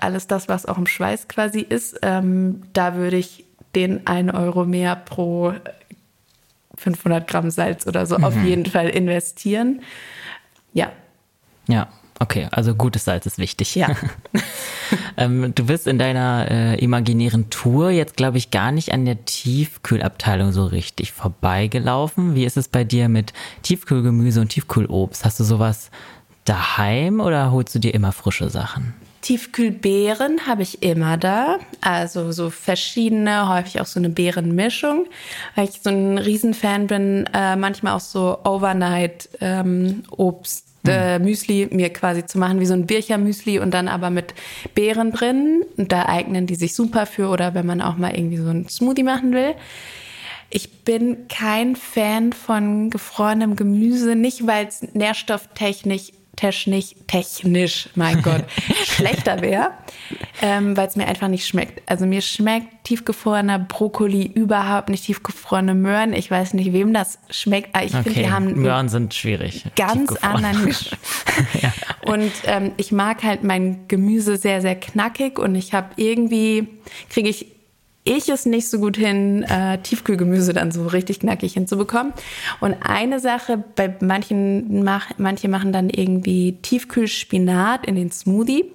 alles das, was auch im Schweiß quasi ist. Ähm, da würde ich den 1 Euro mehr pro 500 Gramm Salz oder so mhm. auf jeden Fall investieren. Ja. Ja, okay, also gutes Salz ist wichtig. Ja. (laughs) ähm, du bist in deiner äh, imaginären Tour jetzt, glaube ich, gar nicht an der Tiefkühlabteilung so richtig vorbeigelaufen. Wie ist es bei dir mit Tiefkühlgemüse und Tiefkühlobst? Hast du sowas daheim oder holst du dir immer frische Sachen? Tiefkühlbeeren habe ich immer da. Also so verschiedene, häufig auch so eine Beerenmischung. Weil ich so ein Riesenfan bin, äh, manchmal auch so Overnight ähm, Obst. Äh, Müsli mir quasi zu machen, wie so ein Bircher-Müsli und dann aber mit Beeren drin. Und da eignen die sich super für oder wenn man auch mal irgendwie so ein Smoothie machen will. Ich bin kein Fan von gefrorenem Gemüse, nicht weil es nährstofftechnisch technisch, technisch, mein Gott, (laughs) schlechter wäre, ähm, weil es mir einfach nicht schmeckt. Also mir schmeckt tiefgefrorener Brokkoli überhaupt nicht tiefgefrorene Möhren. Ich weiß nicht, wem das schmeckt. Aber ich okay. finde, die haben Möhren sind schwierig. Ganz anderen Geschmack. ja. (laughs) (laughs) Und ähm, ich mag halt mein Gemüse sehr, sehr knackig und ich habe irgendwie kriege ich ich es nicht so gut hin, äh, Tiefkühlgemüse dann so richtig knackig hinzubekommen. Und eine Sache, bei manchen, mach, manche machen dann irgendwie Tiefkühlspinat in den Smoothie.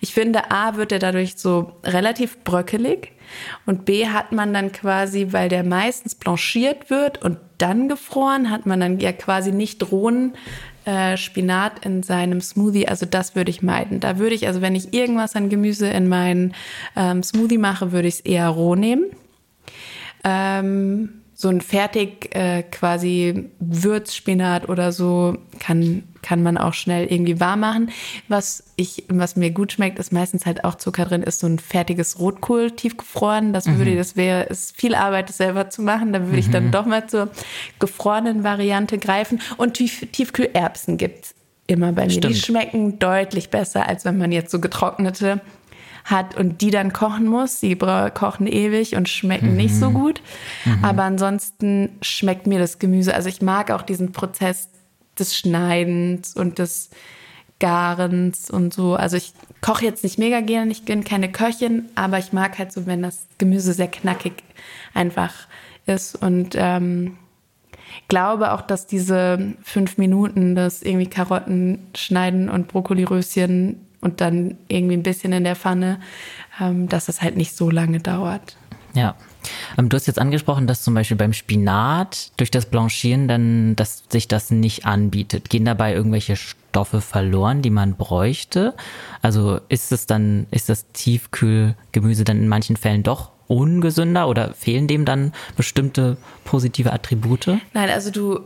Ich finde, A wird er dadurch so relativ bröckelig und B hat man dann quasi, weil der meistens blanchiert wird und dann gefroren, hat man dann ja quasi nicht rohen äh, Spinat in seinem Smoothie. Also das würde ich meiden. Da würde ich, also wenn ich irgendwas an Gemüse in meinen ähm, Smoothie mache, würde ich es eher roh nehmen. Ähm, so ein fertig äh, quasi Würzspinat oder so kann, kann man auch schnell irgendwie warm machen. Was ich, was mir gut schmeckt, ist meistens halt auch Zucker drin, ist so ein fertiges Rotkohl tiefgefroren. Das würde, mhm. das wäre, ist viel Arbeit, das selber zu machen. Da würde mhm. ich dann mhm. doch mal zur gefrorenen Variante greifen. Und Tief, Tiefkühlerbsen gibt's immer bei mir. Stimmt. Die schmecken deutlich besser, als wenn man jetzt so getrocknete hat und die dann kochen muss. Die kochen ewig und schmecken mhm. nicht so mhm. gut. Mhm. Aber ansonsten schmeckt mir das Gemüse. Also ich mag auch diesen Prozess des Schneidens und des Garens und so. Also ich koche jetzt nicht mega gerne, ich bin keine Köchin, aber ich mag halt so, wenn das Gemüse sehr knackig einfach ist und ähm, glaube auch, dass diese fünf Minuten, das irgendwie Karotten schneiden und Brokkoliröschen und dann irgendwie ein bisschen in der Pfanne, ähm, dass das halt nicht so lange dauert. Ja. Ähm, du hast jetzt angesprochen, dass zum Beispiel beim Spinat durch das Blanchieren dann, dass sich das nicht anbietet. Gehen dabei irgendwelche Stoffe verloren, die man bräuchte? Also ist es dann, ist das Tiefkühlgemüse dann in manchen Fällen doch ungesünder oder fehlen dem dann bestimmte positive Attribute? Nein, also du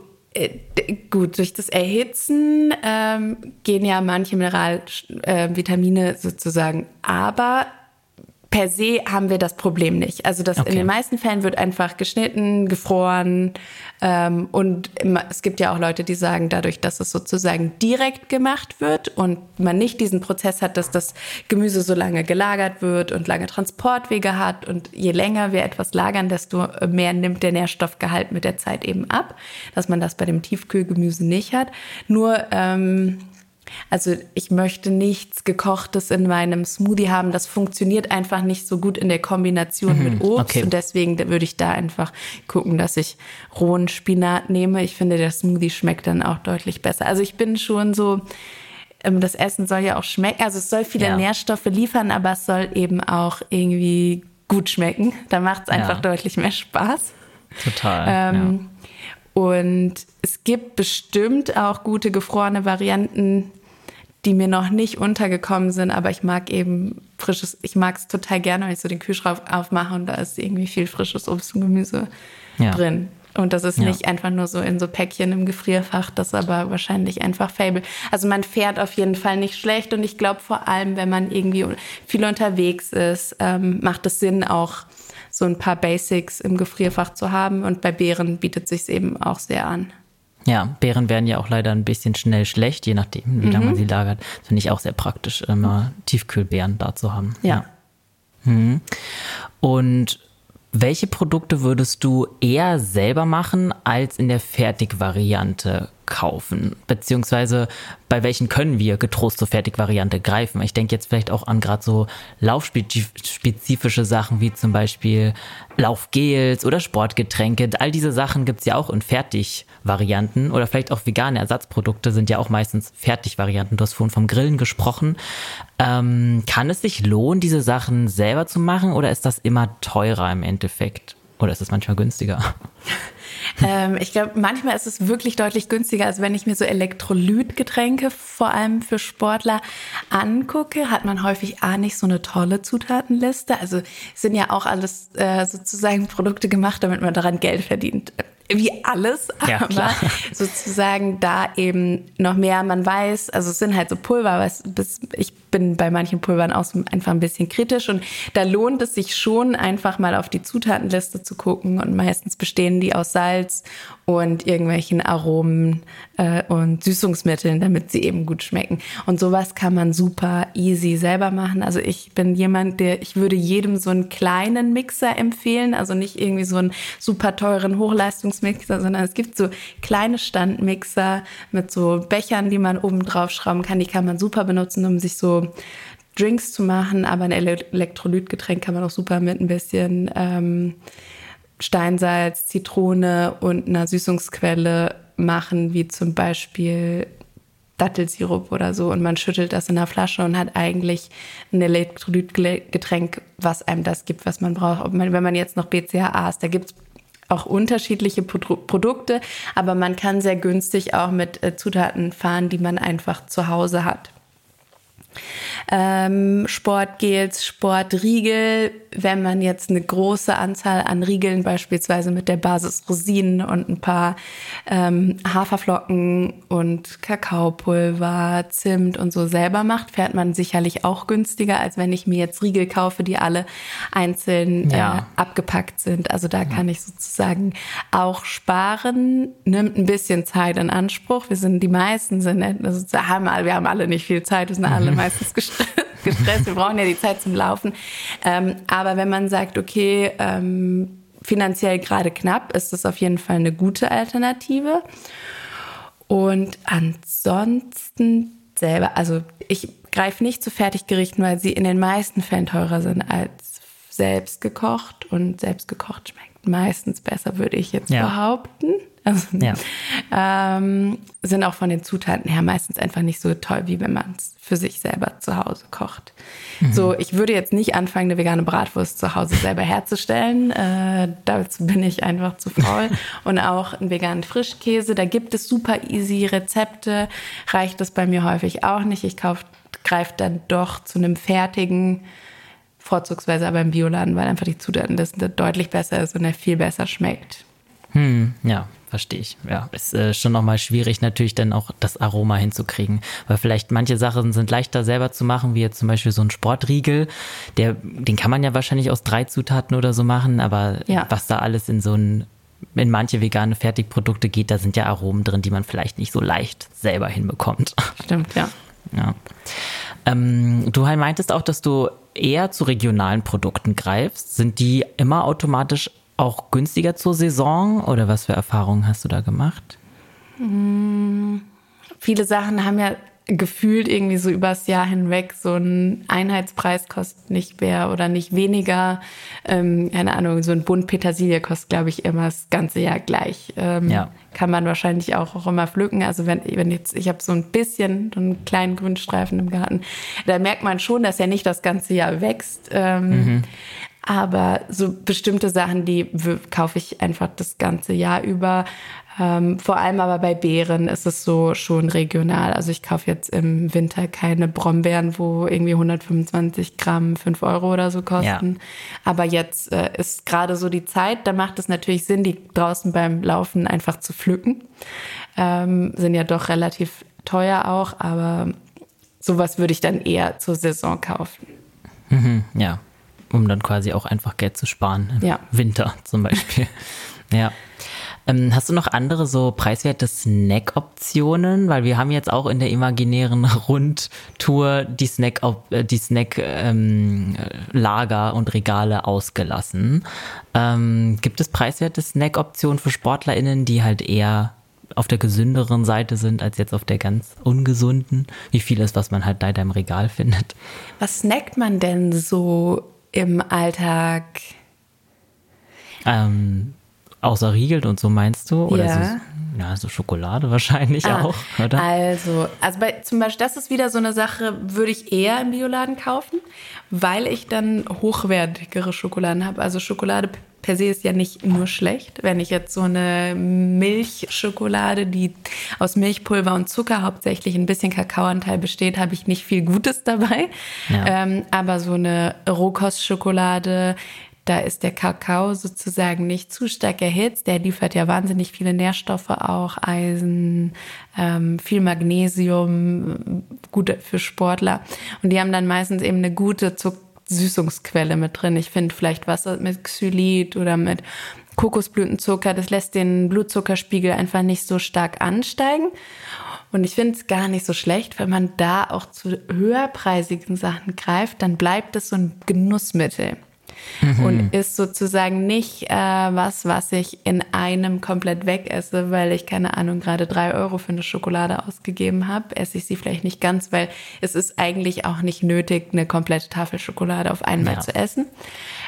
gut, durch das Erhitzen ähm, gehen ja manche Mineralvitamine äh, sozusagen, aber per se haben wir das Problem nicht. Also das okay. in den meisten Fällen wird einfach geschnitten, gefroren ähm, und es gibt ja auch Leute, die sagen, dadurch, dass es sozusagen direkt gemacht wird und man nicht diesen Prozess hat, dass das Gemüse so lange gelagert wird und lange Transportwege hat und je länger wir etwas lagern, desto mehr nimmt der Nährstoffgehalt mit der Zeit eben ab, dass man das bei dem Tiefkühlgemüse nicht hat. Nur ähm, also ich möchte nichts gekochtes in meinem Smoothie haben. Das funktioniert einfach nicht so gut in der Kombination mhm, mit Obst. Okay. Und deswegen würde ich da einfach gucken, dass ich rohen Spinat nehme. Ich finde, der Smoothie schmeckt dann auch deutlich besser. Also ich bin schon so, ähm, das Essen soll ja auch schmecken. Also es soll viele ja. Nährstoffe liefern, aber es soll eben auch irgendwie gut schmecken. Da macht es einfach ja. deutlich mehr Spaß. Total. Ähm, ja. Und es gibt bestimmt auch gute gefrorene Varianten, die mir noch nicht untergekommen sind, aber ich mag eben frisches, ich mag es total gerne, wenn ich so den Kühlschrank aufmache und da ist irgendwie viel frisches Obst und Gemüse ja. drin. Und das ist ja. nicht einfach nur so in so Päckchen im Gefrierfach, das ist aber wahrscheinlich einfach Fable. Also man fährt auf jeden Fall nicht schlecht und ich glaube vor allem, wenn man irgendwie viel unterwegs ist, ähm, macht es Sinn auch so ein paar Basics im Gefrierfach zu haben und bei Beeren bietet sich eben auch sehr an. Ja, Beeren werden ja auch leider ein bisschen schnell schlecht, je nachdem, wie mhm. lange man sie lagert. Das finde ich auch sehr praktisch, immer Tiefkühlbeeren da zu haben. Ja. Mhm. Und welche Produkte würdest du eher selber machen als in der Fertigvariante kaufen? Beziehungsweise bei welchen können wir getrost zur Fertigvariante greifen? Ich denke jetzt vielleicht auch an gerade so laufspezifische Sachen wie zum Beispiel Laufgels oder Sportgetränke. All diese Sachen gibt's ja auch in Fertigvarianten oder vielleicht auch vegane Ersatzprodukte sind ja auch meistens Fertigvarianten. Du hast vorhin vom Grillen gesprochen. Ähm, kann es sich lohnen, diese Sachen selber zu machen oder ist das immer teurer im Endeffekt? Oder ist es manchmal günstiger? (laughs) ähm, ich glaube, manchmal ist es wirklich deutlich günstiger, als wenn ich mir so Elektrolytgetränke, vor allem für Sportler, angucke, hat man häufig A nicht so eine tolle Zutatenliste. Also sind ja auch alles äh, sozusagen Produkte gemacht, damit man daran Geld verdient wie alles, ja, aber klar. (laughs) sozusagen da eben noch mehr man weiß. Also es sind halt so Pulver, es, ich bin bei manchen Pulvern auch so einfach ein bisschen kritisch und da lohnt es sich schon einfach mal auf die Zutatenliste zu gucken und meistens bestehen die aus Salz und irgendwelchen Aromen äh, und Süßungsmitteln, damit sie eben gut schmecken. Und sowas kann man super easy selber machen. Also ich bin jemand, der, ich würde jedem so einen kleinen Mixer empfehlen, also nicht irgendwie so einen super teuren Hochleistungsmixer, sondern es gibt so kleine Standmixer mit so Bechern, die man oben drauf schrauben kann. Die kann man super benutzen, um sich so Drinks zu machen, aber ein Elektrolytgetränk kann man auch super mit ein bisschen ähm, Steinsalz, Zitrone und einer Süßungsquelle machen, wie zum Beispiel Dattelsirup oder so. Und man schüttelt das in der Flasche und hat eigentlich ein Elektrolytgetränk, was einem das gibt, was man braucht. wenn man jetzt noch BCAA ist, da gibt es auch unterschiedliche Produkte, aber man kann sehr günstig auch mit äh, Zutaten fahren, die man einfach zu Hause hat. Ähm, Sportgels, Sportriegel. Wenn man jetzt eine große Anzahl an Riegeln beispielsweise mit der Basis Rosinen und ein paar ähm, Haferflocken und Kakaopulver, Zimt und so selber macht, fährt man sicherlich auch günstiger, als wenn ich mir jetzt Riegel kaufe, die alle einzeln ja. äh, abgepackt sind. Also da kann ich sozusagen auch sparen, nimmt ein bisschen Zeit in Anspruch. Wir sind, die meisten sind, also haben wir haben alle nicht viel Zeit, wir sind alle mhm. Meistens (laughs) gestresst. wir brauchen ja die Zeit zum Laufen. Ähm, aber wenn man sagt, okay, ähm, finanziell gerade knapp, ist das auf jeden Fall eine gute Alternative. Und ansonsten selber, also ich greife nicht zu Fertiggerichten, weil sie in den meisten Fällen teurer sind als selbst gekocht und selbst gekocht schmeckt meistens besser, würde ich jetzt ja. behaupten. Also, (laughs) ja. ähm, sind auch von den Zutaten her meistens einfach nicht so toll, wie wenn man es für sich selber zu Hause kocht. Mhm. So, ich würde jetzt nicht anfangen, eine vegane Bratwurst zu Hause selber herzustellen. Äh, dazu bin ich einfach zu faul. (laughs) Und auch einen veganen Frischkäse, da gibt es super easy Rezepte. Reicht das bei mir häufig auch nicht. Ich greife dann doch zu einem fertigen vorzugsweise aber im Bioladen, weil einfach die Zutatenliste deutlich besser ist und er viel besser schmeckt. Hm, ja, verstehe ich. Ja, ist äh, schon nochmal schwierig, natürlich dann auch das Aroma hinzukriegen. Weil vielleicht manche Sachen sind leichter selber zu machen, wie jetzt zum Beispiel so ein Sportriegel. Der, den kann man ja wahrscheinlich aus drei Zutaten oder so machen, aber ja. was da alles in so ein in manche vegane Fertigprodukte geht, da sind ja Aromen drin, die man vielleicht nicht so leicht selber hinbekommt. Stimmt, ja. Ja. Ähm, du meintest auch, dass du eher zu regionalen Produkten greifst. Sind die immer automatisch auch günstiger zur Saison oder was für Erfahrungen hast du da gemacht? Hm, viele Sachen haben ja gefühlt irgendwie so übers Jahr hinweg so ein Einheitspreis kostet nicht mehr oder nicht weniger. Ähm, keine Ahnung, so ein Bund Petersilie kostet, glaube ich, immer das ganze Jahr gleich. Ähm, ja. Kann man wahrscheinlich auch, auch immer pflücken. Also wenn, wenn jetzt, ich habe so ein bisschen, so einen kleinen Grünstreifen im Garten, da merkt man schon, dass er nicht das ganze Jahr wächst. Ähm, mhm. Aber so bestimmte Sachen, die kaufe ich einfach das ganze Jahr über. Ähm, vor allem aber bei Beeren ist es so schon regional. Also ich kaufe jetzt im Winter keine Brombeeren, wo irgendwie 125 Gramm 5 Euro oder so kosten. Ja. Aber jetzt äh, ist gerade so die Zeit, da macht es natürlich Sinn, die draußen beim Laufen einfach zu pflücken. Ähm, sind ja doch relativ teuer auch, aber sowas würde ich dann eher zur Saison kaufen. Mhm, ja, um dann quasi auch einfach Geld zu sparen. Im ja. Winter (laughs) zum Beispiel. (laughs) ja. Ähm, hast du noch andere so preiswerte Snack-Optionen? Weil wir haben jetzt auch in der imaginären Rundtour die Snack, äh, die Snack ähm, Lager und Regale ausgelassen. Ähm, gibt es preiswerte Snack-Optionen für SportlerInnen, die halt eher auf der gesünderen Seite sind als jetzt auf der ganz ungesunden? Wie viel ist, was man halt leider im Regal findet? Was snackt man denn so im Alltag? Ähm, Außer Riegel und so meinst du? Oder ja. So, ja, so Schokolade (laughs) wahrscheinlich ah, auch, oder? Also, also bei, zum Beispiel, das ist wieder so eine Sache, würde ich eher im Bioladen kaufen, weil ich dann hochwertigere Schokoladen habe. Also Schokolade per se ist ja nicht nur schlecht. Wenn ich jetzt so eine Milchschokolade, die aus Milchpulver und Zucker hauptsächlich ein bisschen Kakaoanteil besteht, habe ich nicht viel Gutes dabei. Ja. Ähm, aber so eine Rohkostschokolade, da ist der Kakao sozusagen nicht zu stark erhitzt. Der liefert ja wahnsinnig viele Nährstoffe auch, Eisen, ähm, viel Magnesium, gut für Sportler. Und die haben dann meistens eben eine gute Süßungsquelle mit drin. Ich finde vielleicht Wasser mit Xylit oder mit Kokosblütenzucker. Das lässt den Blutzuckerspiegel einfach nicht so stark ansteigen. Und ich finde es gar nicht so schlecht, wenn man da auch zu höherpreisigen Sachen greift, dann bleibt es so ein Genussmittel mhm. und ist sozusagen nicht äh, was, was ich in einem komplett wegesse, weil ich keine Ahnung gerade drei Euro für eine Schokolade ausgegeben habe. Esse ich sie vielleicht nicht ganz, weil es ist eigentlich auch nicht nötig, eine komplette Tafel Schokolade auf einmal ja. zu essen.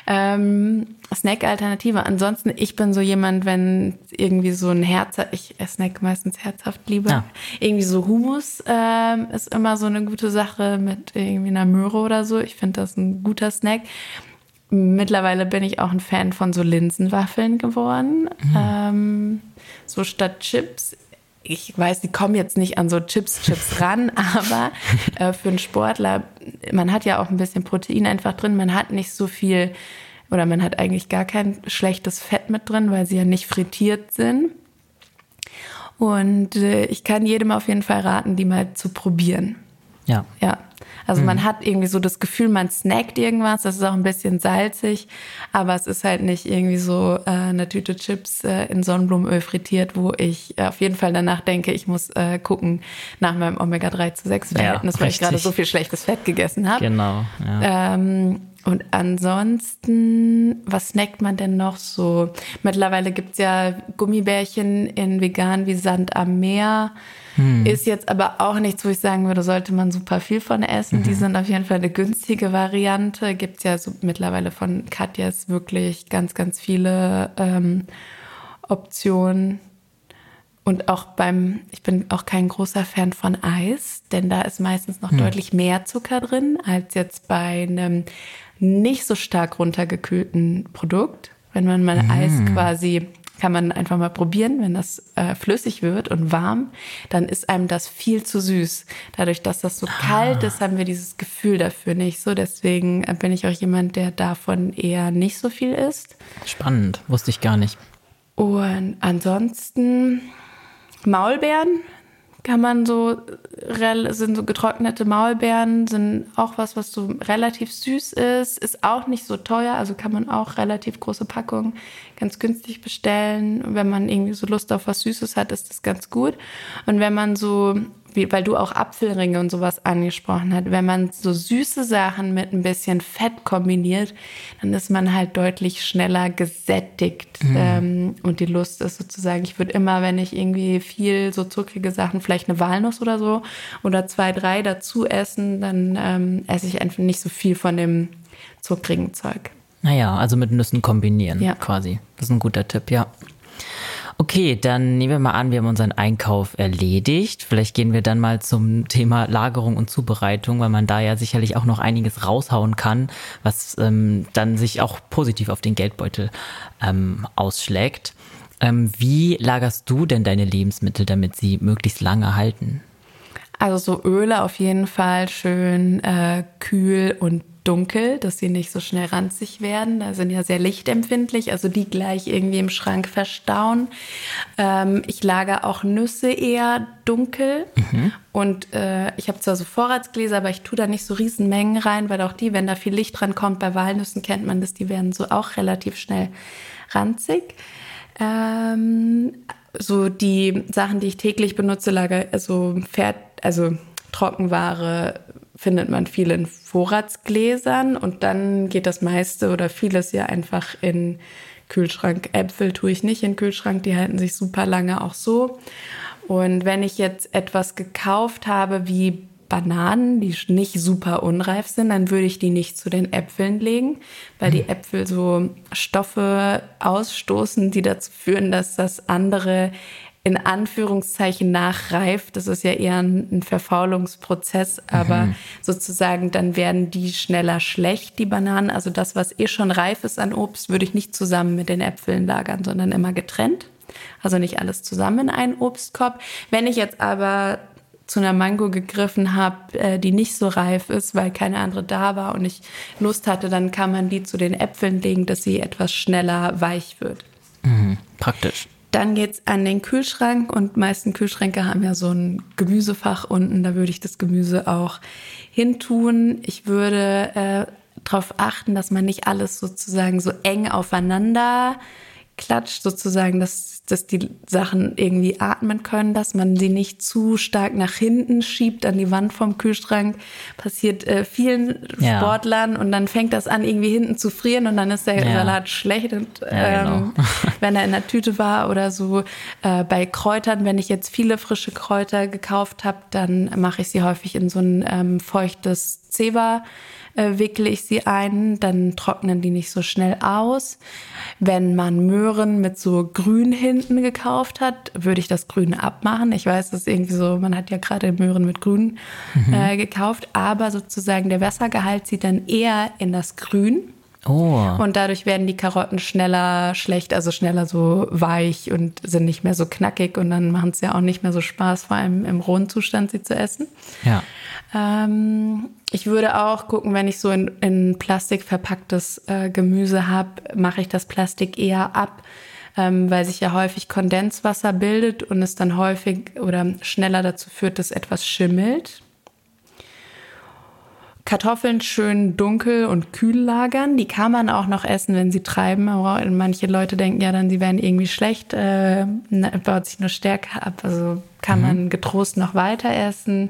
Ähm, Snack-Alternative. Ansonsten, ich bin so jemand, wenn irgendwie so ein Herz, ich snack meistens herzhaft lieber. Ja. Irgendwie so Hummus ähm, ist immer so eine gute Sache mit irgendwie einer Möhre oder so. Ich finde das ein guter Snack. Mittlerweile bin ich auch ein Fan von so Linsenwaffeln geworden. Mhm. Ähm, so statt Chips ich weiß, die kommen jetzt nicht an so Chips, Chips ran, (laughs) aber äh, für einen Sportler, man hat ja auch ein bisschen Protein einfach drin, man hat nicht so viel oder man hat eigentlich gar kein schlechtes Fett mit drin, weil sie ja nicht frittiert sind. Und äh, ich kann jedem auf jeden Fall raten, die mal zu probieren. Ja. Ja. Also mhm. man hat irgendwie so das Gefühl, man snackt irgendwas, das ist auch ein bisschen salzig, aber es ist halt nicht irgendwie so äh, eine Tüte Chips äh, in Sonnenblumenöl frittiert, wo ich äh, auf jeden Fall danach denke, ich muss äh, gucken nach meinem Omega-3 zu 6 Verhältnis, ja, weil ich gerade so viel schlechtes Fett gegessen habe. Genau. Ja. Ähm, und ansonsten, was snackt man denn noch so? Mittlerweile gibt's ja Gummibärchen in vegan wie Sand am Meer. Hm. Ist jetzt aber auch nichts, wo ich sagen würde, sollte man super viel von essen. Mhm. Die sind auf jeden Fall eine günstige Variante. Gibt's ja so mittlerweile von Katjas wirklich ganz, ganz viele ähm, Optionen. Und auch beim, ich bin auch kein großer Fan von Eis, denn da ist meistens noch hm. deutlich mehr Zucker drin als jetzt bei einem nicht so stark runtergekühlten Produkt. Wenn man mal mm. Eis quasi, kann man einfach mal probieren, wenn das äh, flüssig wird und warm, dann ist einem das viel zu süß. Dadurch, dass das so ah. kalt ist, haben wir dieses Gefühl dafür nicht so. Deswegen äh, bin ich auch jemand, der davon eher nicht so viel isst. Spannend, wusste ich gar nicht. Und ansonsten Maulbeeren kann man so, sind so getrocknete Maulbeeren, sind auch was, was so relativ süß ist, ist auch nicht so teuer, also kann man auch relativ große Packungen ganz günstig bestellen. Und wenn man irgendwie so Lust auf was Süßes hat, ist das ganz gut. Und wenn man so wie, weil du auch Apfelringe und sowas angesprochen hast, wenn man so süße Sachen mit ein bisschen Fett kombiniert, dann ist man halt deutlich schneller gesättigt. Mhm. Ähm, und die Lust ist sozusagen, ich würde immer, wenn ich irgendwie viel so zuckrige Sachen, vielleicht eine Walnuss oder so oder zwei, drei dazu essen, dann ähm, esse ich einfach nicht so viel von dem zuckrigen Zeug. Naja, also mit Nüssen kombinieren ja. quasi. Das ist ein guter Tipp, ja. Okay, dann nehmen wir mal an, wir haben unseren Einkauf erledigt. Vielleicht gehen wir dann mal zum Thema Lagerung und Zubereitung, weil man da ja sicherlich auch noch einiges raushauen kann, was ähm, dann sich auch positiv auf den Geldbeutel ähm, ausschlägt. Ähm, wie lagerst du denn deine Lebensmittel, damit sie möglichst lange halten? Also so Öle auf jeden Fall schön äh, kühl und dunkel, dass sie nicht so schnell ranzig werden. Da sind ja sehr lichtempfindlich, also die gleich irgendwie im Schrank verstauen. Ähm, ich lagere auch Nüsse eher dunkel mhm. und äh, ich habe zwar so Vorratsgläser, aber ich tue da nicht so riesen Mengen rein, weil auch die, wenn da viel Licht dran kommt, bei Walnüssen kennt man das, die werden so auch relativ schnell ranzig. Ähm, so die Sachen, die ich täglich benutze, lager also Pferd, also Trockenware, findet man viel in Vorratsgläsern und dann geht das meiste oder vieles ja einfach in Kühlschrank. Äpfel tue ich nicht in Kühlschrank, die halten sich super lange auch so. Und wenn ich jetzt etwas gekauft habe wie Bananen, die nicht super unreif sind, dann würde ich die nicht zu den Äpfeln legen, weil die mhm. Äpfel so Stoffe ausstoßen, die dazu führen, dass das andere in Anführungszeichen nachreift. Das ist ja eher ein, ein Verfaulungsprozess, aber mhm. sozusagen dann werden die schneller schlecht, die Bananen. Also das, was eh schon reif ist an Obst, würde ich nicht zusammen mit den Äpfeln lagern, sondern immer getrennt. Also nicht alles zusammen in einen Obstkorb. Wenn ich jetzt aber zu einer Mango gegriffen habe, äh, die nicht so reif ist, weil keine andere da war und ich Lust hatte, dann kann man die zu den Äpfeln legen, dass sie etwas schneller weich wird. Mhm, praktisch. Dann geht's an den Kühlschrank und meisten Kühlschränke haben ja so ein Gemüsefach unten. Da würde ich das Gemüse auch hintun. Ich würde äh, darauf achten, dass man nicht alles sozusagen so eng aufeinander klatscht, sozusagen, dass, dass die Sachen irgendwie atmen können, dass man sie nicht zu stark nach hinten schiebt an die Wand vom Kühlschrank. Passiert äh, vielen ja. Sportlern und dann fängt das an, irgendwie hinten zu frieren und dann ist der ja. Salat schlecht. Und, ja, genau. ähm, (laughs) wenn er in der Tüte war oder so. Äh, bei Kräutern, wenn ich jetzt viele frische Kräuter gekauft habe, dann mache ich sie häufig in so ein ähm, feuchtes Zewa äh, wickle ich sie ein, dann trocknen die nicht so schnell aus. Wenn man Möhren mit so Grün hinten gekauft hat, würde ich das Grüne abmachen. Ich weiß, das ist irgendwie so, man hat ja gerade Möhren mit Grün mhm. äh, gekauft, aber sozusagen der Wassergehalt zieht dann eher in das Grün Oh. Und dadurch werden die Karotten schneller schlecht, also schneller so weich und sind nicht mehr so knackig und dann machen es ja auch nicht mehr so Spaß, vor allem im rohen Zustand sie zu essen. Ja. Ähm, ich würde auch gucken, wenn ich so in, in Plastik verpacktes äh, Gemüse habe, mache ich das Plastik eher ab, ähm, weil sich ja häufig Kondenswasser bildet und es dann häufig oder schneller dazu führt, dass etwas schimmelt. Kartoffeln schön dunkel und kühl lagern. Die kann man auch noch essen, wenn sie treiben. Aber manche Leute denken ja dann, sie werden irgendwie schlecht, äh, baut sich nur stärker ab. Also kann mhm. man getrost noch weiter essen.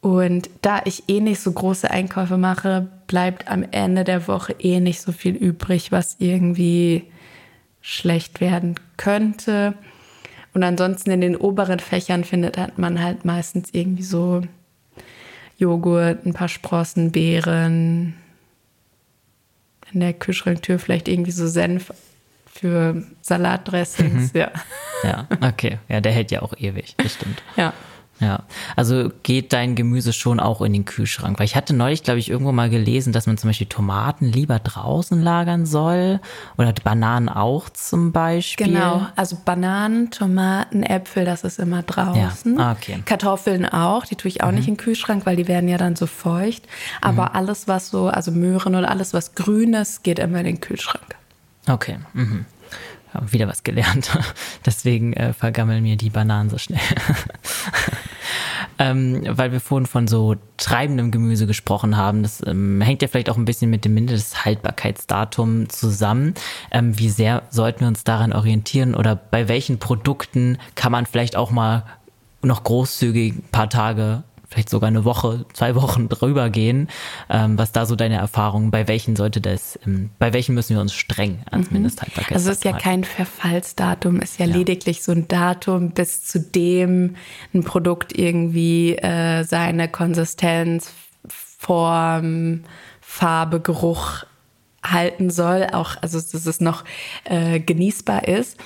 Und da ich eh nicht so große Einkäufe mache, bleibt am Ende der Woche eh nicht so viel übrig, was irgendwie schlecht werden könnte. Und ansonsten in den oberen Fächern findet man halt meistens irgendwie so Joghurt, ein paar Sprossen, Beeren. In der Kühlschranktür vielleicht irgendwie so Senf für Salatdressings, mhm. ja. Ja, okay. Ja, der hält ja auch ewig, das stimmt. Ja. Ja, also geht dein Gemüse schon auch in den Kühlschrank? Weil ich hatte neulich, glaube ich, irgendwo mal gelesen, dass man zum Beispiel Tomaten lieber draußen lagern soll oder Bananen auch zum Beispiel. Genau, also Bananen, Tomaten, Äpfel, das ist immer draußen. Ja. Ah, okay. Kartoffeln auch, die tue ich auch mhm. nicht in den Kühlschrank, weil die werden ja dann so feucht. Aber mhm. alles, was so, also Möhren oder alles, was grünes, geht immer in den Kühlschrank. Okay. Mhm haben wieder was gelernt. (laughs) Deswegen äh, vergammeln mir die Bananen so schnell. (laughs) ähm, weil wir vorhin von so treibendem Gemüse gesprochen haben. Das ähm, hängt ja vielleicht auch ein bisschen mit dem Mindesthaltbarkeitsdatum zusammen. Ähm, wie sehr sollten wir uns daran orientieren oder bei welchen Produkten kann man vielleicht auch mal noch großzügig ein paar Tage vielleicht sogar eine Woche, zwei Wochen (laughs) drüber gehen. Ähm, was da so deine Erfahrungen, bei welchen sollte das, ähm, bei welchen müssen wir uns streng ans mhm. Mindesthaltbarkeitsdatum Also es ist ja kein Verfallsdatum, ist ja, ja, lediglich so ein Datum, bis zu dem ein Produkt irgendwie äh, seine Konsistenz, Form, Farbe, Geruch halten soll, auch also dass es noch äh, genießbar ist.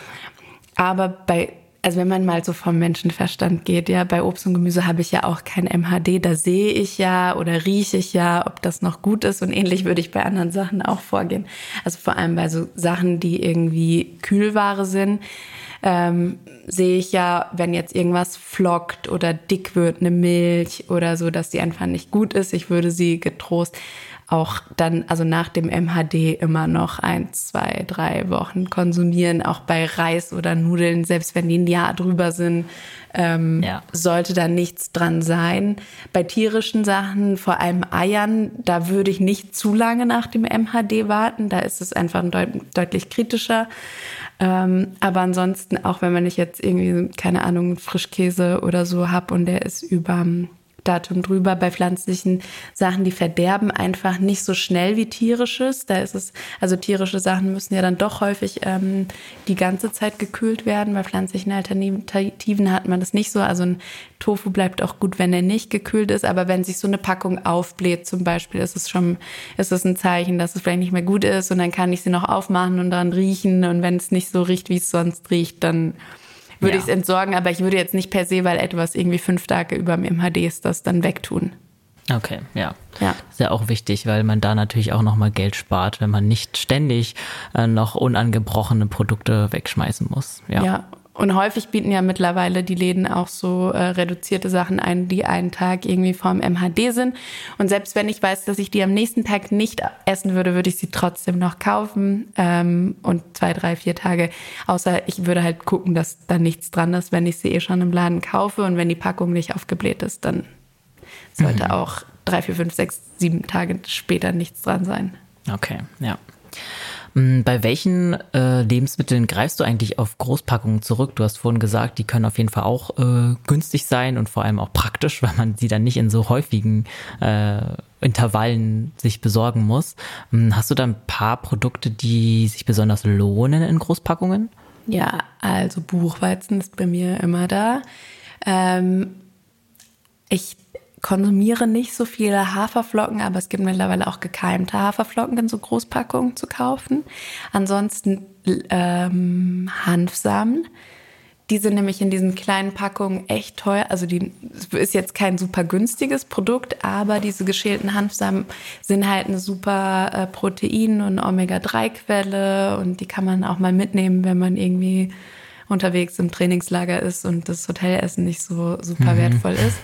Aber bei also wenn man mal so vom Menschenverstand geht, ja, bei Obst und Gemüse habe ich ja auch kein MHD, da sehe ich ja oder rieche ich ja, ob das noch gut ist und ähnlich würde ich bei anderen Sachen auch vorgehen. Also vor allem bei so Sachen, die irgendwie Kühlware sind, ähm, sehe ich ja, wenn jetzt irgendwas flockt oder dick wird, eine Milch oder so, dass die einfach nicht gut ist. Ich würde sie getrost auch dann, also nach dem MHD immer noch ein, zwei, drei Wochen konsumieren, auch bei Reis oder Nudeln, selbst wenn die ein Jahr drüber sind, ähm, ja. sollte da nichts dran sein. Bei tierischen Sachen, vor allem Eiern, da würde ich nicht zu lange nach dem MHD warten, da ist es einfach deut deutlich kritischer. Ähm, aber ansonsten, auch wenn man nicht jetzt irgendwie, keine Ahnung, Frischkäse oder so hat und der ist über Datum drüber. Bei pflanzlichen Sachen, die verderben einfach nicht so schnell wie tierisches. Da ist es, also tierische Sachen müssen ja dann doch häufig ähm, die ganze Zeit gekühlt werden. Bei pflanzlichen Alternativen hat man das nicht so. Also ein Tofu bleibt auch gut, wenn er nicht gekühlt ist. Aber wenn sich so eine Packung aufbläht zum Beispiel, ist es schon, ist es ein Zeichen, dass es vielleicht nicht mehr gut ist. Und dann kann ich sie noch aufmachen und dran riechen. Und wenn es nicht so riecht, wie es sonst riecht, dann würde ja. ich es entsorgen, aber ich würde jetzt nicht per se, weil etwas irgendwie fünf Tage über dem MHD ist, das dann wegtun. Okay, ja. ja. Ist ja auch wichtig, weil man da natürlich auch nochmal Geld spart, wenn man nicht ständig äh, noch unangebrochene Produkte wegschmeißen muss. Ja. ja, und häufig bieten ja mittlerweile die Läden auch so äh, reduzierte Sachen ein, die einen Tag irgendwie vom MHD sind. Und selbst wenn ich weiß, dass ich die am nächsten Tag nicht essen würde, würde ich sie trotzdem noch kaufen. Ähm, und zwei, drei, vier Tage. Außer ich würde halt gucken, dass da nichts dran ist, wenn ich sie eh schon im Laden kaufe. Und wenn die Packung nicht aufgebläht ist, dann sollte mhm. auch drei, vier, fünf, sechs, sieben Tage später nichts dran sein. Okay, ja. Hm, bei welchen äh, Lebensmitteln greifst du eigentlich auf Großpackungen zurück? Du hast vorhin gesagt, die können auf jeden Fall auch äh, günstig sein und vor allem auch praktisch, (laughs) weil man sie dann nicht in so häufigen äh, Intervallen sich besorgen muss. Hm, hast du da ein paar Produkte, die sich besonders lohnen in Großpackungen? Ja, also Buchweizen ist bei mir immer da. Ähm, ich konsumiere nicht so viele Haferflocken, aber es gibt mittlerweile auch gekeimte Haferflocken in so Großpackungen zu kaufen. Ansonsten ähm, Hanfsamen. Die sind nämlich in diesen kleinen Packungen echt teuer. Also die ist jetzt kein super günstiges Produkt, aber diese geschälten Hanfsamen sind halt eine super äh, Protein- und Omega-3-Quelle und die kann man auch mal mitnehmen, wenn man irgendwie unterwegs im Trainingslager ist und das Hotelessen nicht so super mhm. wertvoll ist.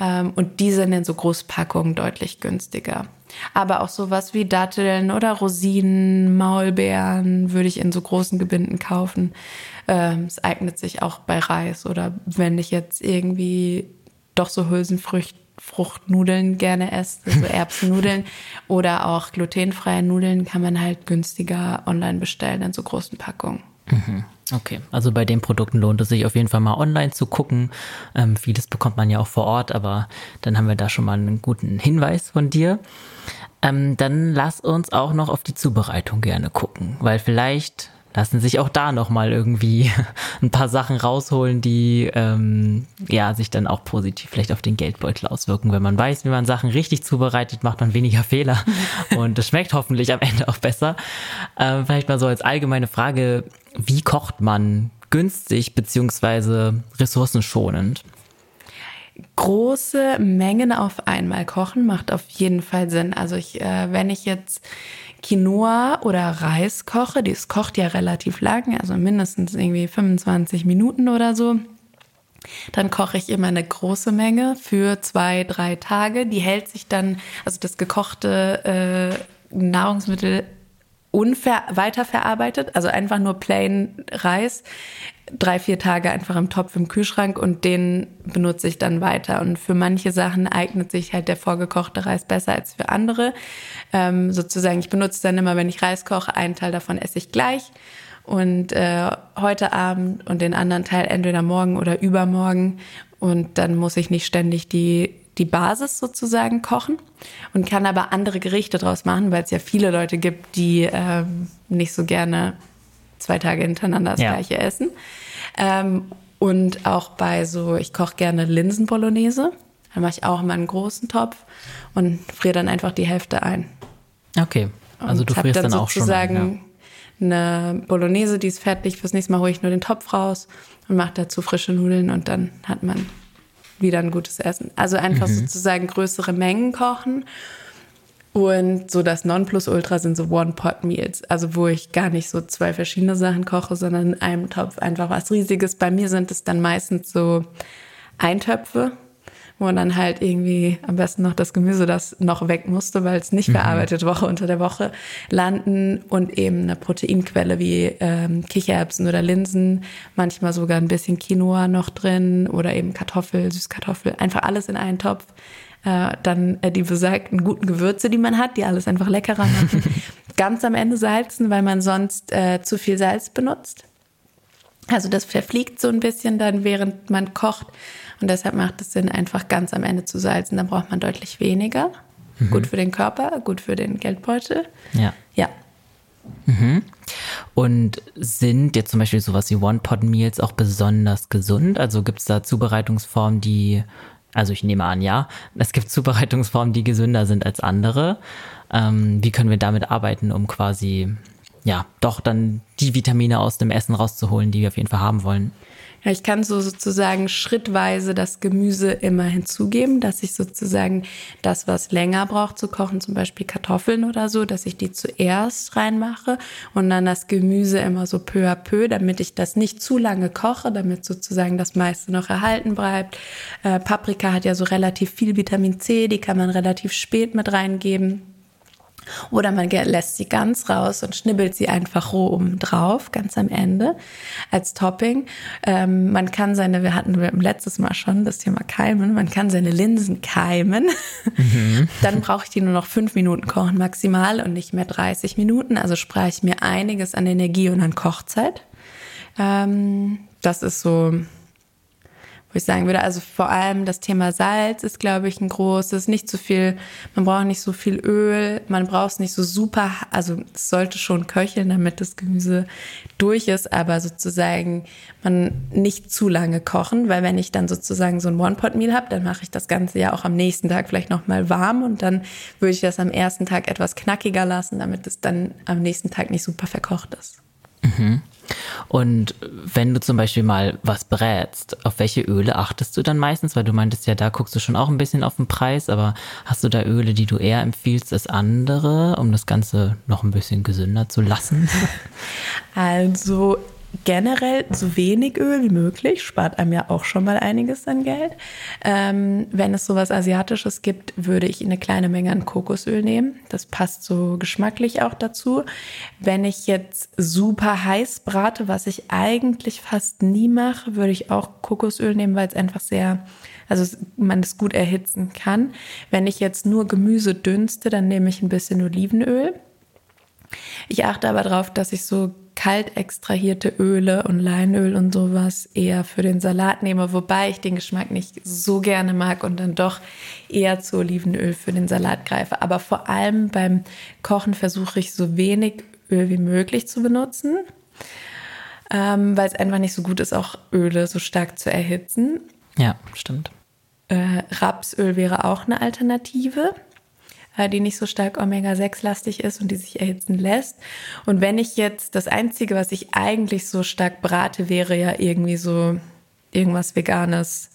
Ähm, und die sind in so Großpackungen deutlich günstiger. Aber auch sowas wie Datteln oder Rosinen, Maulbeeren würde ich in so großen Gebinden kaufen. Ähm, es eignet sich auch bei Reis oder wenn ich jetzt irgendwie doch so Hülsenfruchtnudeln gerne esse, so (laughs) Erbsennudeln oder auch glutenfreie Nudeln kann man halt günstiger online bestellen in so großen Packungen. Mhm. Okay, also bei den Produkten lohnt es sich auf jeden Fall mal online zu gucken. Ähm, vieles bekommt man ja auch vor Ort, aber dann haben wir da schon mal einen guten Hinweis von dir. Ähm, dann lass uns auch noch auf die Zubereitung gerne gucken, weil vielleicht lassen sich auch da noch mal irgendwie (laughs) ein paar Sachen rausholen, die ähm, ja sich dann auch positiv vielleicht auf den Geldbeutel auswirken. Wenn man weiß, wie man Sachen richtig zubereitet, macht man weniger (laughs) Fehler und es schmeckt hoffentlich am Ende auch besser. Äh, vielleicht mal so als allgemeine Frage: Wie kocht man günstig beziehungsweise ressourcenschonend? Große Mengen auf einmal kochen macht auf jeden Fall Sinn. Also ich, äh, wenn ich jetzt Quinoa oder Reis koche, das kocht ja relativ lang, also mindestens irgendwie 25 Minuten oder so. Dann koche ich immer eine große Menge für zwei, drei Tage. Die hält sich dann, also das gekochte äh, Nahrungsmittel unver weiterverarbeitet, also einfach nur plain Reis, drei, vier Tage einfach im Topf im Kühlschrank und den benutze ich dann weiter. Und für manche Sachen eignet sich halt der vorgekochte Reis besser als für andere. Ähm, sozusagen, ich benutze dann immer, wenn ich Reis koche, einen Teil davon esse ich gleich und äh, heute Abend und den anderen Teil entweder morgen oder übermorgen. Und dann muss ich nicht ständig die, die Basis sozusagen kochen und kann aber andere Gerichte draus machen, weil es ja viele Leute gibt, die äh, nicht so gerne zwei Tage hintereinander das ja. gleiche essen. Ähm, und auch bei so, ich koche gerne Linsen-Bolognese. Da mache ich auch immer einen großen Topf und friere dann einfach die Hälfte ein. Okay, also und du frierst dann, dann auch schon ein, ja. eine Bolognese, die ist fertig. Fürs nächste Mal hole ich nur den Topf raus und mache dazu frische Nudeln und dann hat man wieder ein gutes Essen. Also einfach mhm. sozusagen größere Mengen kochen und so das Nonplusultra sind so One-Pot-Meals, also wo ich gar nicht so zwei verschiedene Sachen koche, sondern in einem Topf einfach was Riesiges. Bei mir sind es dann meistens so Eintöpfe, wo dann halt irgendwie am besten noch das Gemüse, das noch weg musste, weil es nicht mhm. verarbeitet Woche unter der Woche landen und eben eine Proteinquelle wie ähm, Kichererbsen oder Linsen, manchmal sogar ein bisschen Quinoa noch drin oder eben Kartoffel, Süßkartoffel, einfach alles in einen Topf äh, dann äh, die besagten guten Gewürze, die man hat, die alles einfach leckerer machen. (laughs) Ganz am Ende salzen, weil man sonst äh, zu viel Salz benutzt. Also das verfliegt so ein bisschen dann, während man kocht. Und deshalb macht es Sinn, einfach ganz am Ende zu salzen. Dann braucht man deutlich weniger. Mhm. Gut für den Körper, gut für den Geldbeutel. Ja. Ja. Mhm. Und sind jetzt zum Beispiel sowas wie One-Pot-Meals auch besonders gesund? Also gibt es da Zubereitungsformen, die also ich nehme an, ja. Es gibt Zubereitungsformen, die gesünder sind als andere. Ähm, wie können wir damit arbeiten, um quasi, ja, doch dann die Vitamine aus dem Essen rauszuholen, die wir auf jeden Fall haben wollen? Ich kann so sozusagen schrittweise das Gemüse immer hinzugeben, dass ich sozusagen das, was länger braucht zu kochen, zum Beispiel Kartoffeln oder so, dass ich die zuerst reinmache und dann das Gemüse immer so peu à peu, damit ich das nicht zu lange koche, damit sozusagen das meiste noch erhalten bleibt. Äh, Paprika hat ja so relativ viel Vitamin C, die kann man relativ spät mit reingeben. Oder man lässt sie ganz raus und schnibbelt sie einfach roh oben drauf, ganz am Ende, als Topping. Ähm, man kann seine, wir hatten letztes Mal schon das Thema Keimen, man kann seine Linsen keimen. Mhm. (laughs) Dann brauche ich die nur noch fünf Minuten kochen maximal und nicht mehr 30 Minuten. Also spare ich mir einiges an Energie und an Kochzeit. Ähm, das ist so wo ich sagen würde, also vor allem das Thema Salz ist, glaube ich, ein großes. Nicht zu viel, man braucht nicht so viel Öl, man braucht es nicht so super, also es sollte schon köcheln, damit das Gemüse durch ist, aber sozusagen man nicht zu lange kochen, weil wenn ich dann sozusagen so ein One-Pot-Meal habe, dann mache ich das Ganze ja auch am nächsten Tag vielleicht nochmal warm und dann würde ich das am ersten Tag etwas knackiger lassen, damit es dann am nächsten Tag nicht super verkocht ist. Mhm. Und wenn du zum Beispiel mal was brätst, auf welche Öle achtest du dann meistens? Weil du meintest ja, da guckst du schon auch ein bisschen auf den Preis, aber hast du da Öle, die du eher empfiehlst als andere, um das Ganze noch ein bisschen gesünder zu lassen? (laughs) Also generell so wenig Öl wie möglich, spart einem ja auch schon mal einiges an Geld. Ähm, wenn es sowas Asiatisches gibt, würde ich eine kleine Menge an Kokosöl nehmen. Das passt so geschmacklich auch dazu. Wenn ich jetzt super heiß brate, was ich eigentlich fast nie mache, würde ich auch Kokosöl nehmen, weil es einfach sehr also man es gut erhitzen kann. Wenn ich jetzt nur Gemüse dünste, dann nehme ich ein bisschen Olivenöl. Ich achte aber darauf, dass ich so kalt extrahierte Öle und Leinöl und sowas eher für den Salat nehme, wobei ich den Geschmack nicht so gerne mag und dann doch eher zu Olivenöl für den Salat greife. Aber vor allem beim Kochen versuche ich so wenig Öl wie möglich zu benutzen, ähm, weil es einfach nicht so gut ist, auch Öle so stark zu erhitzen. Ja, stimmt. Äh, Rapsöl wäre auch eine Alternative. Die nicht so stark Omega-6-lastig ist und die sich erhitzen lässt. Und wenn ich jetzt, das Einzige, was ich eigentlich so stark brate, wäre ja irgendwie so irgendwas Veganes,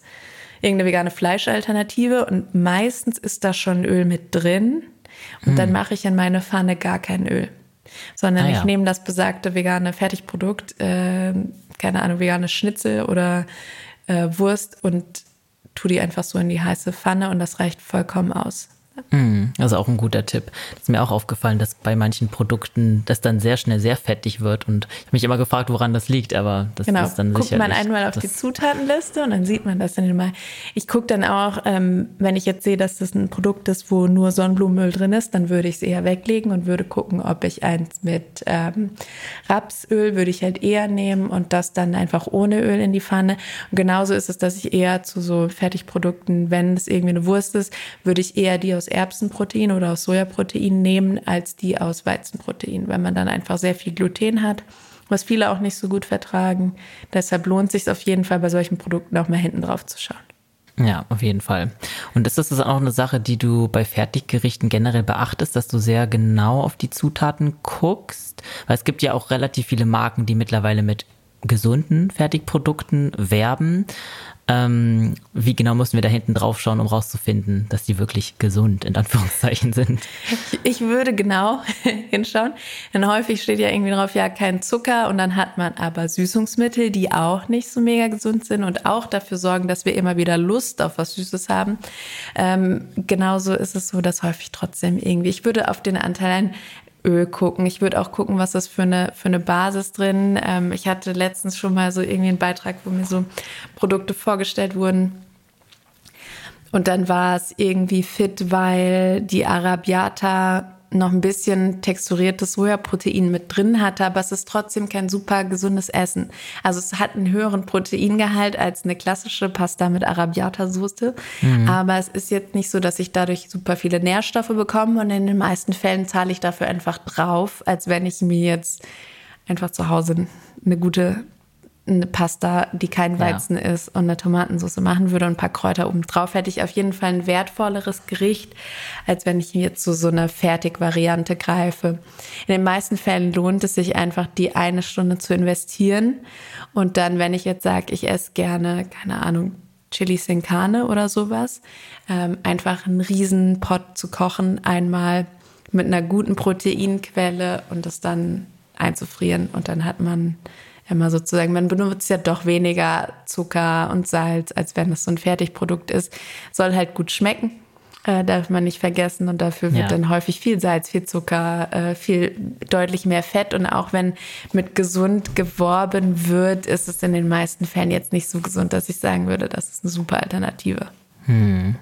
irgendeine vegane Fleischalternative. Und meistens ist da schon Öl mit drin. Und hm. dann mache ich in meine Pfanne gar kein Öl. Sondern ah, ja. ich nehme das besagte vegane Fertigprodukt, äh, keine Ahnung, vegane Schnitzel oder äh, Wurst und tu die einfach so in die heiße Pfanne und das reicht vollkommen aus. Also auch ein guter Tipp. Das ist mir auch aufgefallen, dass bei manchen Produkten das dann sehr schnell sehr fettig wird. Und ich habe mich immer gefragt, woran das liegt, aber das genau. ist dann Guckt man einmal auf die Zutatenliste und dann sieht man das dann immer. Ich gucke dann auch, ähm, wenn ich jetzt sehe, dass das ein Produkt ist, wo nur Sonnenblumenöl drin ist, dann würde ich es eher weglegen und würde gucken, ob ich eins mit ähm, Rapsöl würde ich halt eher nehmen und das dann einfach ohne Öl in die Pfanne. Und genauso ist es, dass ich eher zu so Fertigprodukten, wenn es irgendwie eine Wurst ist, würde ich eher die aus aus Erbsenprotein oder aus Sojaprotein nehmen als die aus Weizenprotein, weil man dann einfach sehr viel Gluten hat, was viele auch nicht so gut vertragen. Deshalb lohnt es sich auf jeden Fall bei solchen Produkten auch mal hinten drauf zu schauen. Ja, auf jeden Fall. Und ist das auch eine Sache, die du bei Fertiggerichten generell beachtest, dass du sehr genau auf die Zutaten guckst? Weil es gibt ja auch relativ viele Marken, die mittlerweile mit gesunden Fertigprodukten werben. Ähm, wie genau müssen wir da hinten drauf schauen, um rauszufinden, dass die wirklich gesund in Anführungszeichen sind? Ich würde genau (laughs) hinschauen, denn häufig steht ja irgendwie drauf, ja, kein Zucker und dann hat man aber Süßungsmittel, die auch nicht so mega gesund sind und auch dafür sorgen, dass wir immer wieder Lust auf was Süßes haben. Ähm, genauso ist es so, dass häufig trotzdem irgendwie, ich würde auf den Anteil Öl gucken. Ich würde auch gucken, was ist für eine, für eine Basis drin. Ähm, ich hatte letztens schon mal so irgendwie einen Beitrag, wo mir so Produkte vorgestellt wurden. Und dann war es irgendwie fit, weil die Arabiata noch ein bisschen texturiertes Sojaprotein mit drin hatte, aber es ist trotzdem kein super gesundes Essen. Also es hat einen höheren Proteingehalt als eine klassische Pasta mit Arabiata-Soße. Mhm. Aber es ist jetzt nicht so, dass ich dadurch super viele Nährstoffe bekomme und in den meisten Fällen zahle ich dafür einfach drauf, als wenn ich mir jetzt einfach zu Hause eine gute eine Pasta, die kein Weizen ja. ist und eine Tomatensauce machen würde und ein paar Kräuter oben drauf, hätte ich auf jeden Fall ein wertvolleres Gericht, als wenn ich jetzt so, so eine Fertigvariante greife. In den meisten Fällen lohnt es sich einfach, die eine Stunde zu investieren. Und dann, wenn ich jetzt sage, ich esse gerne, keine Ahnung, Chili sin Carne oder sowas, ähm, einfach einen riesen Pot zu kochen, einmal mit einer guten Proteinquelle und das dann einzufrieren und dann hat man immer sozusagen, man benutzt ja doch weniger Zucker und Salz, als wenn es so ein Fertigprodukt ist. Soll halt gut schmecken, äh, darf man nicht vergessen. Und dafür wird ja. dann häufig viel Salz, viel Zucker, äh, viel deutlich mehr Fett. Und auch wenn mit gesund geworben wird, ist es in den meisten Fällen jetzt nicht so gesund, dass ich sagen würde, das ist eine super Alternative. Hm.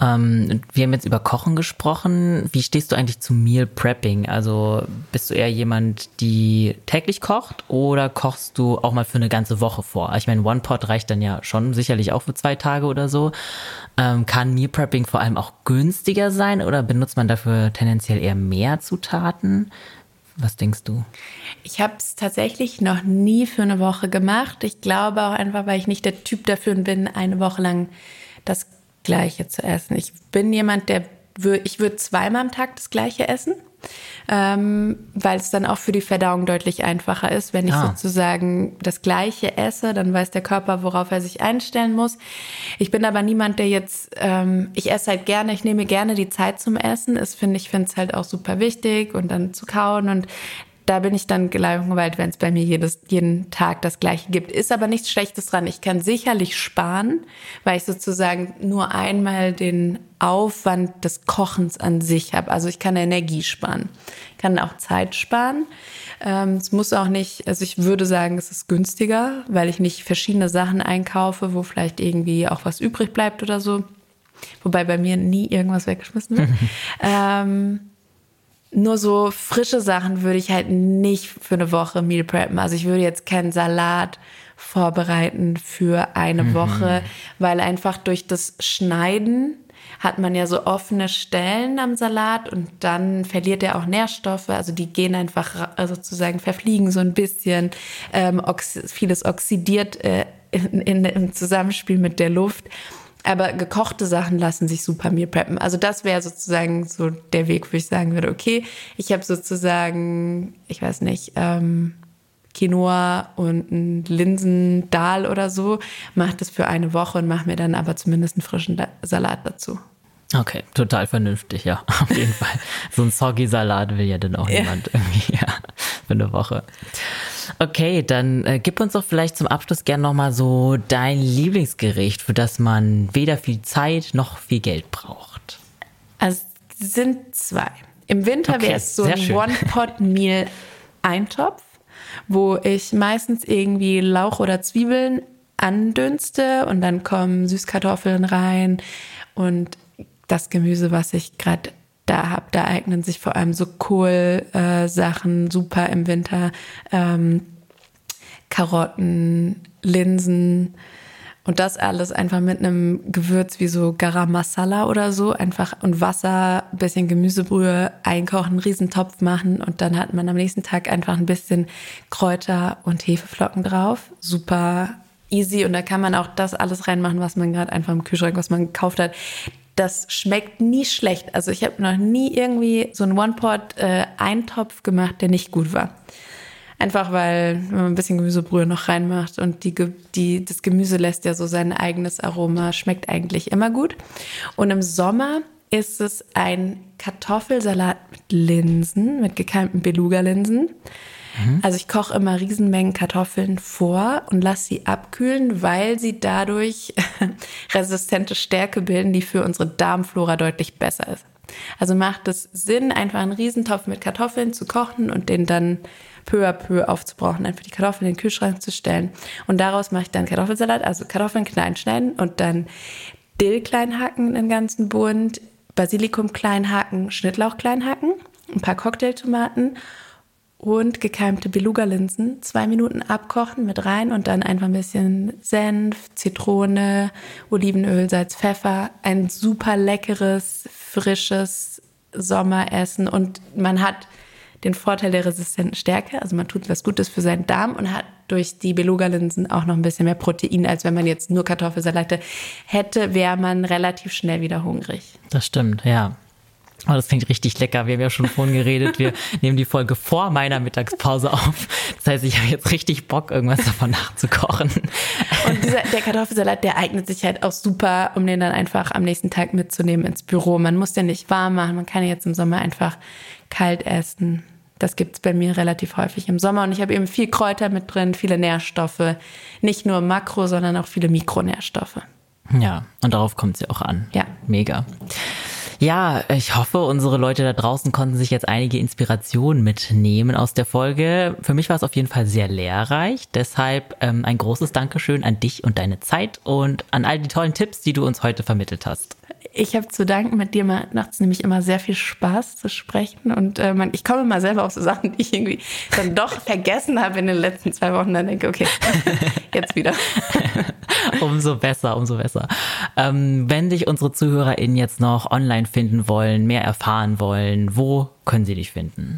Ähm, wir haben jetzt über Kochen gesprochen. Wie stehst du eigentlich zu Meal Prepping? Also bist du eher jemand, die täglich kocht oder kochst du auch mal für eine ganze Woche vor? Ich meine, One Pot reicht dann ja schon sicherlich auch für zwei Tage oder so. Ähm, kann Meal Prepping vor allem auch günstiger sein oder benutzt man dafür tendenziell eher mehr Zutaten? Was denkst du? Ich habe es tatsächlich noch nie für eine Woche gemacht. Ich glaube auch einfach, weil ich nicht der Typ dafür bin, eine Woche lang das Gleiche zu essen. Ich bin jemand, der ich würde zweimal am Tag das Gleiche essen. ähm, weil es dann auch für die Verdauung deutlich einfacher ist. Wenn ich ah. sozusagen das Gleiche esse, dann weiß der Körper, worauf er sich einstellen muss. Ich bin aber niemand, der jetzt, ähm, ich esse halt gerne, ich nehme gerne die Zeit zum Essen. Ich finde, ich finde es halt auch super wichtig und dann zu kauen und da bin ich dann gelangweilt, wenn es bei mir jedes, jeden Tag das Gleiche gibt. Ist aber nichts Schlechtes dran. Ich kann sicherlich sparen, weil ich sozusagen nur einmal den Aufwand des Kochens an sich habe. Also ich kann Energie sparen, kann auch Zeit sparen. Ähm, es muss auch nicht, also ich würde sagen, es ist günstiger, weil ich nicht verschiedene Sachen einkaufe, wo vielleicht irgendwie auch was übrig bleibt oder so. Wobei bei mir nie irgendwas weggeschmissen wird. (laughs) ähm, nur so frische Sachen würde ich halt nicht für eine Woche Meal preppen. Also ich würde jetzt keinen Salat vorbereiten für eine mhm. Woche, weil einfach durch das Schneiden hat man ja so offene Stellen am Salat und dann verliert er auch Nährstoffe. Also die gehen einfach sozusagen, verfliegen so ein bisschen. Ähm, vieles oxidiert äh, in, in, im Zusammenspiel mit der Luft. Aber gekochte Sachen lassen sich super Meal preppen. Also das wäre sozusagen so der Weg, wo ich sagen würde, okay, ich habe sozusagen, ich weiß nicht, ähm, Quinoa und ein Linsendahl oder so, mache das für eine Woche und mache mir dann aber zumindest einen frischen Salat dazu. Okay, total vernünftig, ja, (laughs) auf jeden Fall. So ein Soggy-Salat will ja dann auch ja. niemand irgendwie, ja, für eine Woche. Okay, dann äh, gib uns doch vielleicht zum Abschluss gern nochmal so dein Lieblingsgericht, für das man weder viel Zeit noch viel Geld braucht. Also sind zwei. Im Winter okay, wäre es so ein One-Pot-Meal-Eintopf, wo ich meistens irgendwie Lauch oder Zwiebeln andünste und dann kommen Süßkartoffeln rein und das Gemüse, was ich gerade da habe. Da eignen sich vor allem so Kohlsachen äh, super im Winter. Ähm, Karotten, Linsen und das alles einfach mit einem Gewürz wie so Garam Masala oder so einfach und Wasser, bisschen Gemüsebrühe einkochen, einen Riesentopf machen und dann hat man am nächsten Tag einfach ein bisschen Kräuter und Hefeflocken drauf. Super easy und da kann man auch das alles reinmachen, was man gerade einfach im Kühlschrank, was man gekauft hat das schmeckt nie schlecht. Also ich habe noch nie irgendwie so einen One-Pot-Eintopf äh, gemacht, der nicht gut war. Einfach weil wenn man ein bisschen Gemüsebrühe noch reinmacht und die, die, das Gemüse lässt ja so sein eigenes Aroma, schmeckt eigentlich immer gut. Und im Sommer ist es ein Kartoffelsalat mit Linsen, mit gekeimten Beluga-Linsen. Mhm. Also ich koche immer Riesenmengen Kartoffeln vor und lasse sie abkühlen, weil sie dadurch (laughs) resistente Stärke bilden, die für unsere Darmflora deutlich besser ist. Also macht es Sinn, einfach einen Riesentopf mit Kartoffeln zu kochen und den dann peu à peu aufzubrauchen, einfach die Kartoffeln in den Kühlschrank zu stellen. Und daraus mache ich dann Kartoffelsalat, also Kartoffeln klein schneiden und dann Dill klein hacken, einen ganzen Bund, Basilikum klein hacken, Schnittlauch klein hacken, ein paar Cocktailtomaten und gekeimte Beluga-Linsen. Zwei Minuten abkochen mit rein und dann einfach ein bisschen Senf, Zitrone, Olivenöl, Salz, Pfeffer. Ein super leckeres, frisches Sommeressen und man hat den Vorteil der resistenten Stärke. Also man tut was Gutes für seinen Darm und hat durch die Beluga-Linsen auch noch ein bisschen mehr Protein, als wenn man jetzt nur Kartoffelsalate hätte, wäre man relativ schnell wieder hungrig. Das stimmt, ja. Oh, das klingt richtig lecker. Wir haben ja schon vorhin geredet. Wir (laughs) nehmen die Folge vor meiner Mittagspause auf. Das heißt, ich habe jetzt richtig Bock, irgendwas davon nachzukochen. Und dieser, der Kartoffelsalat, der eignet sich halt auch super, um den dann einfach am nächsten Tag mitzunehmen ins Büro. Man muss den nicht warm machen. Man kann ihn jetzt im Sommer einfach kalt essen. Das gibt's bei mir relativ häufig im Sommer. Und ich habe eben viel Kräuter mit drin, viele Nährstoffe. Nicht nur Makro, sondern auch viele Mikronährstoffe. Ja, und darauf kommt es ja auch an. Ja. Mega. Ja, ich hoffe, unsere Leute da draußen konnten sich jetzt einige Inspirationen mitnehmen aus der Folge. Für mich war es auf jeden Fall sehr lehrreich. Deshalb ähm, ein großes Dankeschön an dich und deine Zeit und an all die tollen Tipps, die du uns heute vermittelt hast. Ich habe zu danken, mit dir macht es nämlich immer sehr viel Spaß zu sprechen und äh, man, ich komme mal selber auf so Sachen, die ich irgendwie dann doch (laughs) vergessen habe in den letzten zwei Wochen. Dann denke okay, (laughs) jetzt wieder. (laughs) umso besser, umso besser. Ähm, wenn dich unsere ZuhörerInnen jetzt noch online finden wollen, mehr erfahren wollen, wo können sie dich finden?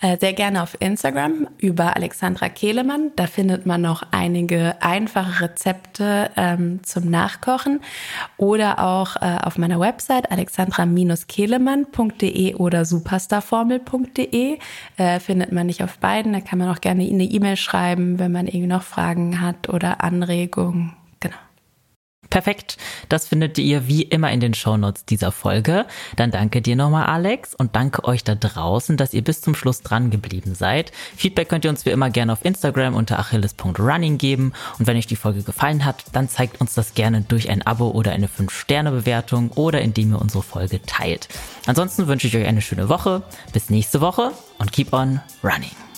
Äh, sehr gerne auf Instagram über Alexandra Kehlemann. Da findet man noch einige einfache Rezepte ähm, zum Nachkochen oder auch äh, auf meiner Website alexandra-kehlemann.de oder superstarformel.de äh, findet man nicht auf beiden. Da kann man auch gerne eine E-Mail schreiben, wenn man irgendwie noch Fragen hat oder Anregungen. Perfekt. Das findet ihr wie immer in den Shownotes dieser Folge. Dann danke dir nochmal, Alex, und danke euch da draußen, dass ihr bis zum Schluss dran geblieben seid. Feedback könnt ihr uns wie immer gerne auf Instagram unter achilles.running geben. Und wenn euch die Folge gefallen hat, dann zeigt uns das gerne durch ein Abo oder eine 5-Sterne-Bewertung oder indem ihr unsere Folge teilt. Ansonsten wünsche ich euch eine schöne Woche. Bis nächste Woche und keep on running.